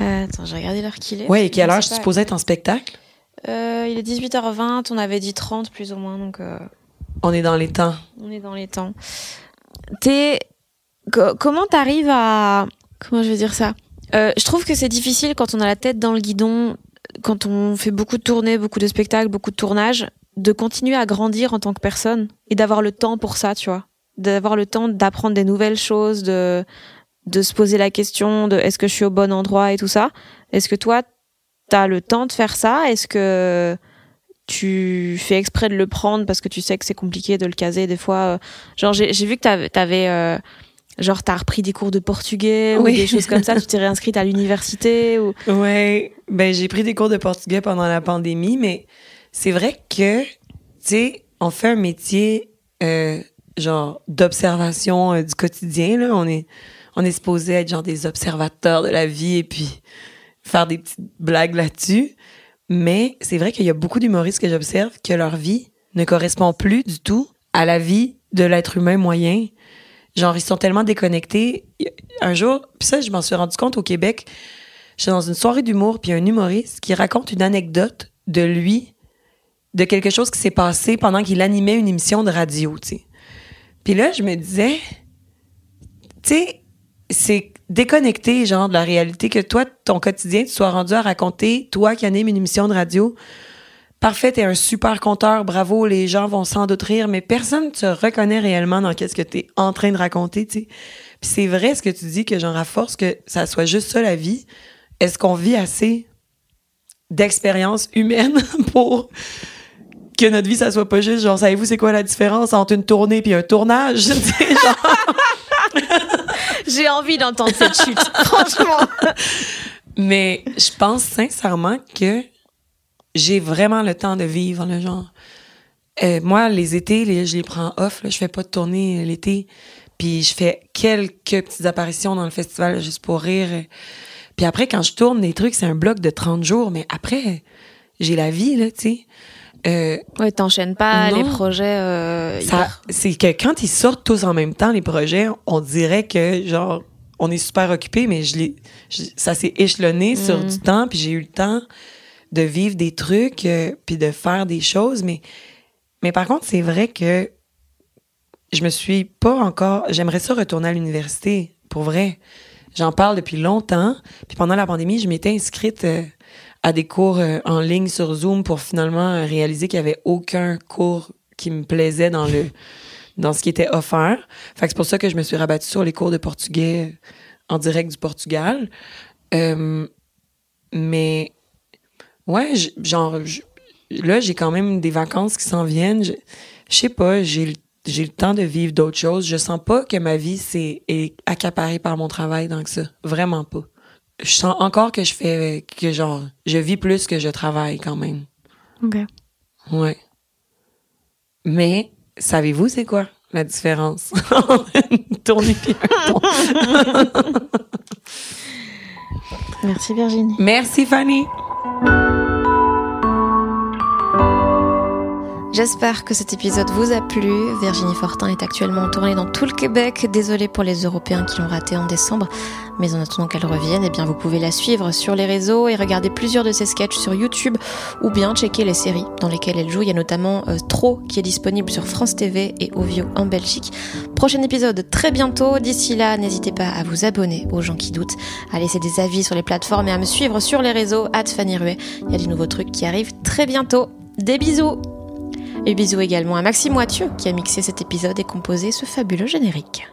Euh, attends, j'ai regardé l'heure qu'il est. Ouais, et quelle heure je suis supposée être en spectacle? Euh, Il est 18h20, on avait dit 30 plus ou moins, donc euh, On est dans les temps. on est dans les temps. T'es... co- comment t'arrives à... Comment je vais dire ça Euh, Je trouve que c'est difficile quand on a la tête dans le guidon, quand on fait beaucoup de tournées, beaucoup de spectacles, beaucoup de tournages, de continuer à grandir en tant que personne et d'avoir le temps pour ça, tu vois. d'avoir le temps d'apprendre des nouvelles choses, de de se poser la question de est-ce que je suis au bon endroit et tout ça. Est-ce que toi, tu as le temps de faire ça Est-ce que tu fais exprès de le prendre parce que tu sais que c'est compliqué de le caser des fois euh, Genre, j'ai vu que t'avais, avais, euh, genre, t'as repris des cours de portugais ou des choses comme ça. Tu t'es réinscrite à l'université ou Ouais, ben j'ai pris des cours de portugais pendant la pandémie, mais c'est vrai que tu sais, on fait un métier euh, genre d'observation euh, du quotidien là. On est on est supposé être genre des observateurs de la vie et puis faire des petites blagues là-dessus. Mais c'est vrai qu'il y a beaucoup d'humoristes que j'observe que leur vie ne correspond plus du tout à la vie de l'être humain moyen. Genre, ils sont tellement déconnectés. Un jour, puis ça, je m'en suis rendu compte au Québec. J'étais dans une soirée d'humour, puis un humoriste qui raconte une anecdote de lui, de quelque chose qui s'est passé pendant qu'il animait une émission de radio, tu sais. Puis là, je me disais, tu sais, c'est déconnecté, genre, de la réalité que toi, ton quotidien, tu sois rendu à raconter, toi qui anime une émission de radio. Parfait, t'es un super conteur, bravo, les gens vont sans doute rire, mais personne ne te reconnaît réellement dans qu'est-ce que t'es en train de raconter, tu. Puis c'est vrai ce que tu dis, que genre, à force que ça soit juste ça la vie, est-ce qu'on vit assez d'expérience humaine pour que notre vie, ça soit pas juste genre, savez-vous c'est quoi la différence entre une tournée puis un tournage? J'ai envie d'entendre cette chute, franchement. Mais je pense sincèrement que j'ai vraiment le temps de vivre, le genre. Euh, moi, les étés, je les prends off. Là, je fais pas de tournée l'été. Puis je fais quelques petites apparitions dans le festival juste pour rire. Puis après, quand je tourne des trucs, c'est un bloc de 30 jours. Mais après, j'ai la vie, là, tu sais. Euh, ouais, t'enchaînes pas les projets. Euh, c'est que quand ils sortent tous en même temps, les projets, on dirait que, genre, on est super occupé, mais je l'ai, ça s'est échelonné sur mm. du temps, puis j'ai eu le temps de vivre des trucs, euh, puis de faire des choses. Mais, mais par contre, c'est vrai que je me suis pas encore. J'aimerais ça retourner à l'université, pour vrai. J'en parle depuis longtemps. Puis pendant la pandémie, je m'étais inscrite euh, à des cours euh, en ligne sur Zoom pour finalement euh, réaliser qu'il y avait aucun cours qui me plaisait dans le dans ce qui était offert. Fait c'est pour ça que je me suis rabattue sur les cours de portugais euh, en direct du Portugal. mais ouais, genre là j'ai quand même des vacances qui s'en viennent. Je, sais pas, j'ai j'ai le temps de vivre d'autres choses. Je sens pas que ma vie c'est est accaparée par mon travail donc ça, vraiment pas je sens encore que je fais que genre je vis plus que je travaille quand même. OK. Ouais. Mais savez-vous c'est quoi la différence un Merci Virginie. Merci Fanny. J'espère que cet épisode vous a plu. Virginie Fortin est actuellement en tournée dans tout le Québec. Désolée pour les Européens qui l'ont raté en décembre. Mais en attendant qu'elle revienne, eh bien, vous pouvez la suivre sur les réseaux et regarder plusieurs de ses sketchs sur YouTube ou bien checker les séries dans lesquelles elle joue. Il y a notamment euh, Tro qui est disponible sur France TV et Ovio en Belgique. Prochain épisode très bientôt. D'ici là, n'hésitez pas à vous abonner aux gens qui doutent, à laisser des avis sur les plateformes et à me suivre sur les réseaux. Fanny Ruet. Il y a des nouveaux trucs qui arrivent très bientôt. Des bisous et bisous également à Maxime Moitieu qui a mixé cet épisode et composé ce fabuleux générique.